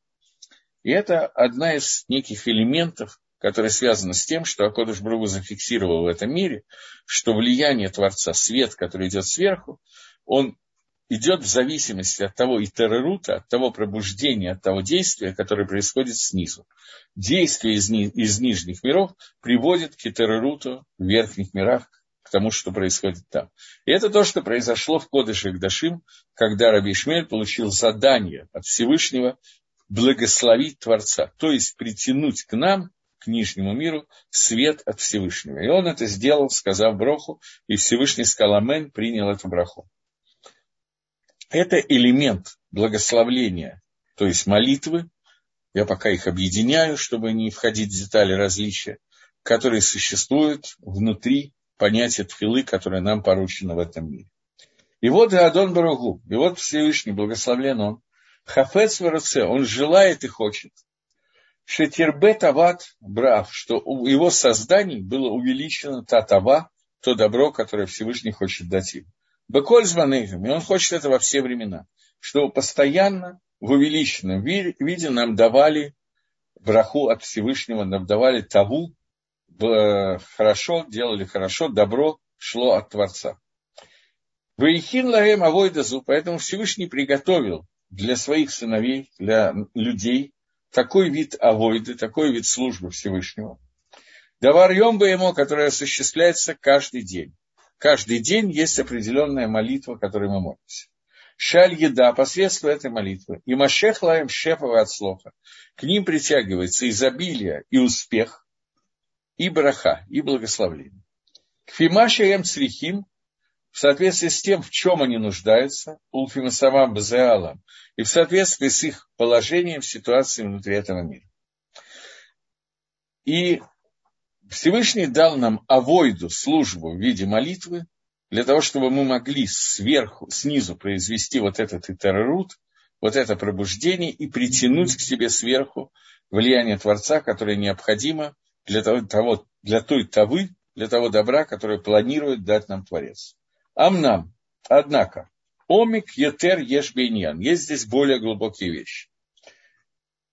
и это одна из неких элементов, которая связана с тем, что Акодыш Бругу зафиксировал в этом мире, что влияние Творца, свет, который идет сверху, он идет в зависимости от того итерерута, от того пробуждения, от того действия, которое происходит снизу. Действие из, ни, из нижних миров приводит к итереруту в верхних мирах, к тому, что происходит там. И это то, что произошло в Кодыше Гдашим, когда Раби Ишмель получил задание от Всевышнего благословить Творца, то есть притянуть к нам, к нижнему миру, свет от Всевышнего. И он это сделал, сказав броху, и Всевышний сказал Амен, принял эту браху. Это элемент благословления, то есть молитвы, я пока их объединяю, чтобы не входить в детали различия, которые существуют внутри понятия тфилы, которое нам поручено в этом мире. И вот Адон Барагу, и вот Всевышний, благословлен он, Хафец Вараце, он желает и хочет, Шетирбе Тават Брав, что у его созданий было увеличено та Тава, то добро, которое Всевышний хочет дать им. Беколь званейхам, и он хочет это во все времена, что постоянно в увеличенном виде нам давали браху от Всевышнего, нам давали таву, хорошо, делали хорошо, добро шло от Творца. Ваихин лаем авойдазу, поэтому Всевышний приготовил для своих сыновей, для людей, такой вид авойды, такой вид службы Всевышнего. Давар бы ему, который осуществляется каждый день. Каждый день есть определенная молитва, которой мы молимся. Шаль еда посредством этой молитвы. И Машех лаем шепова от слоха. К ним притягивается изобилие и успех, и браха, и благословление. К фимашаем црихим, в соответствии с тем, в чем они нуждаются, улфимасамам базеалам, и в соответствии с их положением в ситуации внутри этого мира. И Всевышний дал нам авойду, службу в виде молитвы, для того, чтобы мы могли сверху, снизу произвести вот этот итеррут, вот это пробуждение и притянуть к себе сверху влияние Творца, которое необходимо для, того, для той тавы, для того добра, которое планирует дать нам Творец. Амнам, однако, омик етер еш бейньян. Есть здесь более глубокие вещи.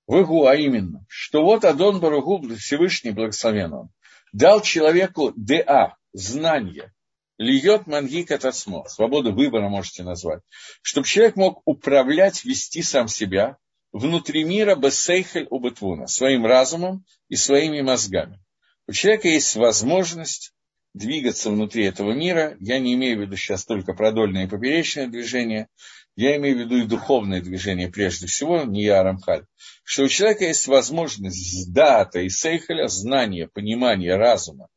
Выгу, а именно, что вот Адон Баругу, Всевышний благословен он, дал человеку ДА, знание, льет мангик от осмо, свободу выбора можете назвать, чтобы человек мог управлять, вести сам себя внутри мира бессейхель убытвуна, своим разумом и своими мозгами. У человека есть возможность двигаться внутри этого мира. Я не имею в виду сейчас только продольное и поперечное движение, я имею в виду и духовное движение прежде всего, не я Рамхаль, что у человека есть возможность дата и сейхаля, знания, понимания, разума,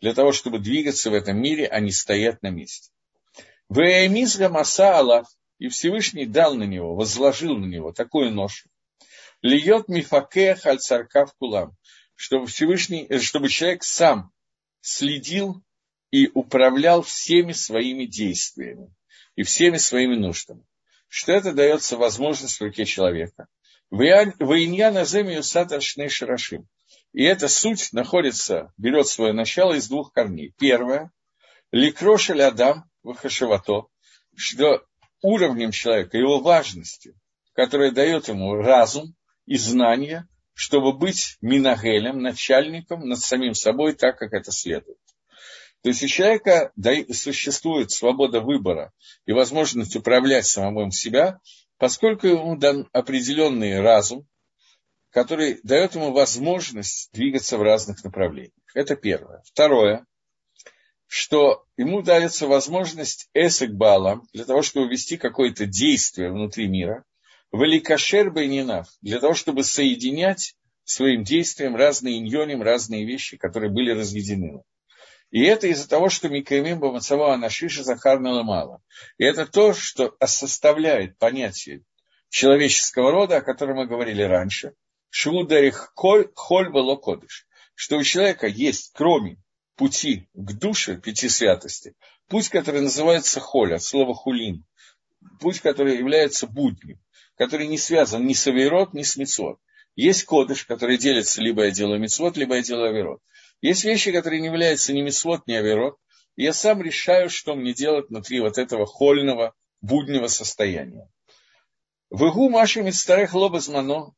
для того, чтобы двигаться в этом мире, а не стоять на месте. Веемизга Маса Аллах, и Всевышний дал на него, возложил на него такую ношу. Льет мифаке хальцаркав кулам, чтобы Всевышний, чтобы человек сам следил и управлял всеми своими действиями и всеми своими нуждами что это дается возможность в руке человека. Воиньяна земию сатаршней шарашим. И эта суть находится, берет свое начало из двух корней. Первое, ликрошель адам вахашевато, что уровнем человека, его важностью, которая дает ему разум и знания, чтобы быть минагелем, начальником над самим собой так, как это следует. То есть у человека существует свобода выбора и возможность управлять самому себя, поскольку ему дан определенный разум, который дает ему возможность двигаться в разных направлениях. Это первое. Второе, что ему дается возможность эсек балам для того, чтобы ввести какое-то действие внутри мира, великашер байнинав, для того, чтобы соединять своим действием разные иньоним, разные вещи, которые были разъединены. И это из-за того, что Микаимим Бамацава Анашиша Захарнала мало. И это то, что составляет понятие человеческого рода, о котором мы говорили раньше. Швударих холь, холь. Что у человека есть, кроме пути к душе, пяти святости, путь, который называется холь, от слова хулин. Путь, который является будним. который не связан ни с Аверот, ни с Мицвод. Есть кодыш, который делится либо я делаю Мицвод, либо я делаю Аверот. Есть вещи, которые не являются ни Мицвод, ни Аверот. И я сам решаю, что мне делать внутри вот этого хольного, буднего состояния. Вегу маши мицтарех лобазмано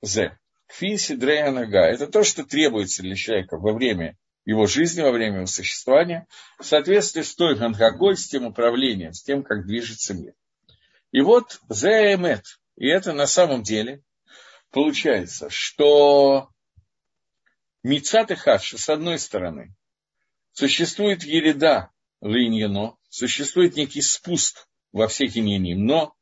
зе. Кфиси дрея нога. Это то, что требуется для человека во время его жизни, во время его существования, в соответствии с той ганхагой, с тем управлением, с тем, как движется мир. И вот зе эмет. И это на самом деле получается, что Мицат и Хадша, с одной стороны, существует ереда линьяно, существует некий спуск во всех иньяним, но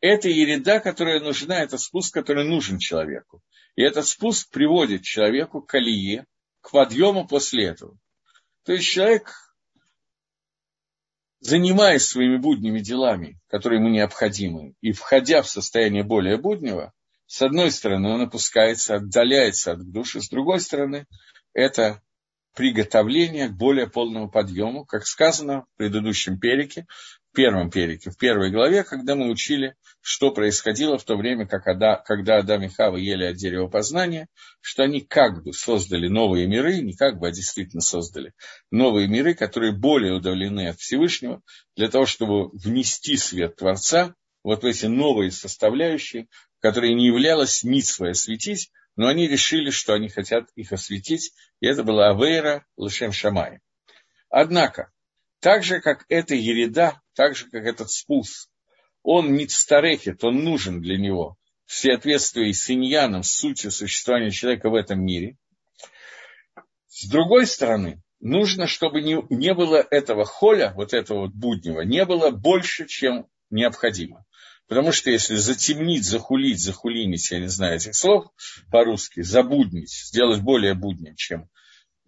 это ереда, которая нужна, это спуск, который нужен человеку. И этот спуск приводит человеку к алие, к подъему после этого. То есть человек, занимаясь своими будними делами, которые ему необходимы, и входя в состояние более буднего, с одной стороны, он опускается, отдаляется от души, с другой стороны, это приготовление к более полному подъему, как сказано в предыдущем перике, в первом перике, в первой главе, когда мы учили, что происходило в то время, как Ада, когда Адам и Хава ели от дерева познания, что они как бы создали новые миры, не как бы, а действительно создали новые миры, которые более удалены от Всевышнего, для того, чтобы внести свет Творца вот в эти новые составляющие, которые не являлось митсвой осветить, но они решили, что они хотят их осветить, и это была Авейра Лешем Шамай. Однако, так же, как эта ереда, так же, как этот спуск, он мицтарехет, он нужен для него в соответствии с иньяном, с сутью существования человека в этом мире. С другой стороны, нужно, чтобы не, не было этого холя, вот этого вот буднего, не было больше, чем необходимо. Потому что если затемнить, захулить, захулинить, я не знаю этих слов по-русски, забуднить, сделать более будним, чем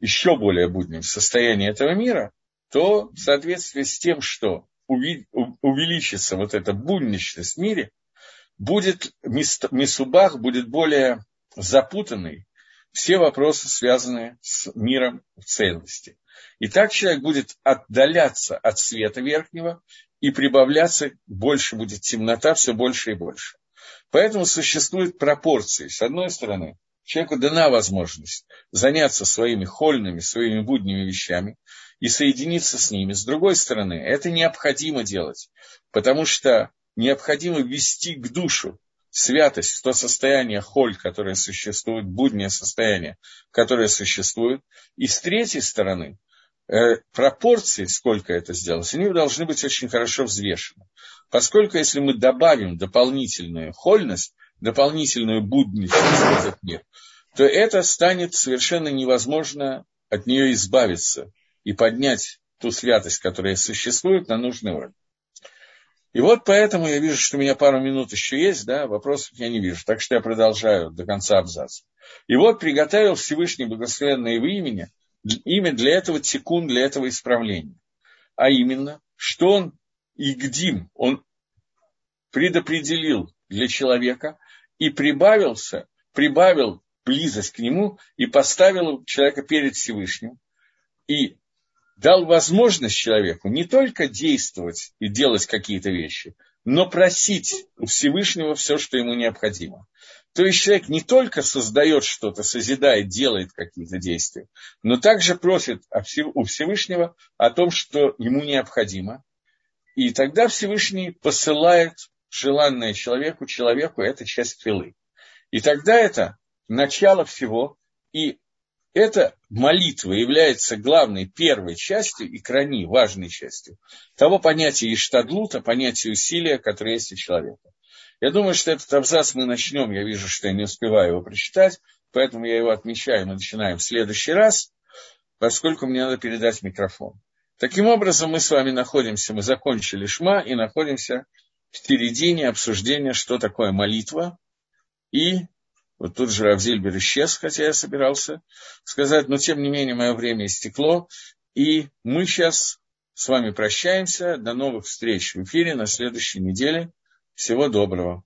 еще более будним состояние этого мира, то в соответствии с тем, что увеличится вот эта будничность в мире, будет Мисубах будет более запутанный, все вопросы, связанные с миром в целости. И так человек будет отдаляться от света верхнего и прибавляться, больше будет темнота, все больше и больше. Поэтому существуют пропорции. С одной стороны, человеку дана возможность заняться своими хольными, своими будними вещами и соединиться с ними. С другой стороны, это необходимо делать, потому что необходимо ввести к душу святость, то состояние холь, которое существует, буднее состояние, которое существует. И с третьей стороны, Э, пропорции, сколько это сделалось, они должны быть очень хорошо взвешены. Поскольку если мы добавим дополнительную хольность, дополнительную будничность в этот мир, то это станет совершенно невозможно от нее избавиться и поднять ту святость, которая существует, на нужный уровень. И вот поэтому я вижу, что у меня пару минут еще есть, да, вопросов я не вижу, так что я продолжаю до конца абзаца. И вот приготовил Всевышний Благословенное его имени – имя для этого тикун, для этого исправления. А именно, что он Игдим, он предопределил для человека и прибавился, прибавил близость к нему и поставил человека перед Всевышним. И дал возможность человеку не только действовать и делать какие-то вещи, но просить у Всевышнего все, что ему необходимо. То есть человек не только создает что-то, созидает, делает какие-то действия, но также просит у Всевышнего о том, что ему необходимо. И тогда Всевышний посылает желанное человеку, человеку это часть филы. И тогда это начало всего, и эта молитва является главной первой частью и крайней важной частью того понятия иштадлута, понятия усилия, которое есть у человека. Я думаю, что этот абзац мы начнем. Я вижу, что я не успеваю его прочитать, поэтому я его отмечаю. Мы начинаем в следующий раз, поскольку мне надо передать микрофон. Таким образом, мы с вами находимся, мы закончили шма и находимся в середине обсуждения, что такое молитва. И вот тут же Равзильбер исчез, хотя я собирался сказать, но тем не менее мое время истекло. И мы сейчас с вами прощаемся. До новых встреч в эфире на следующей неделе. Всего доброго.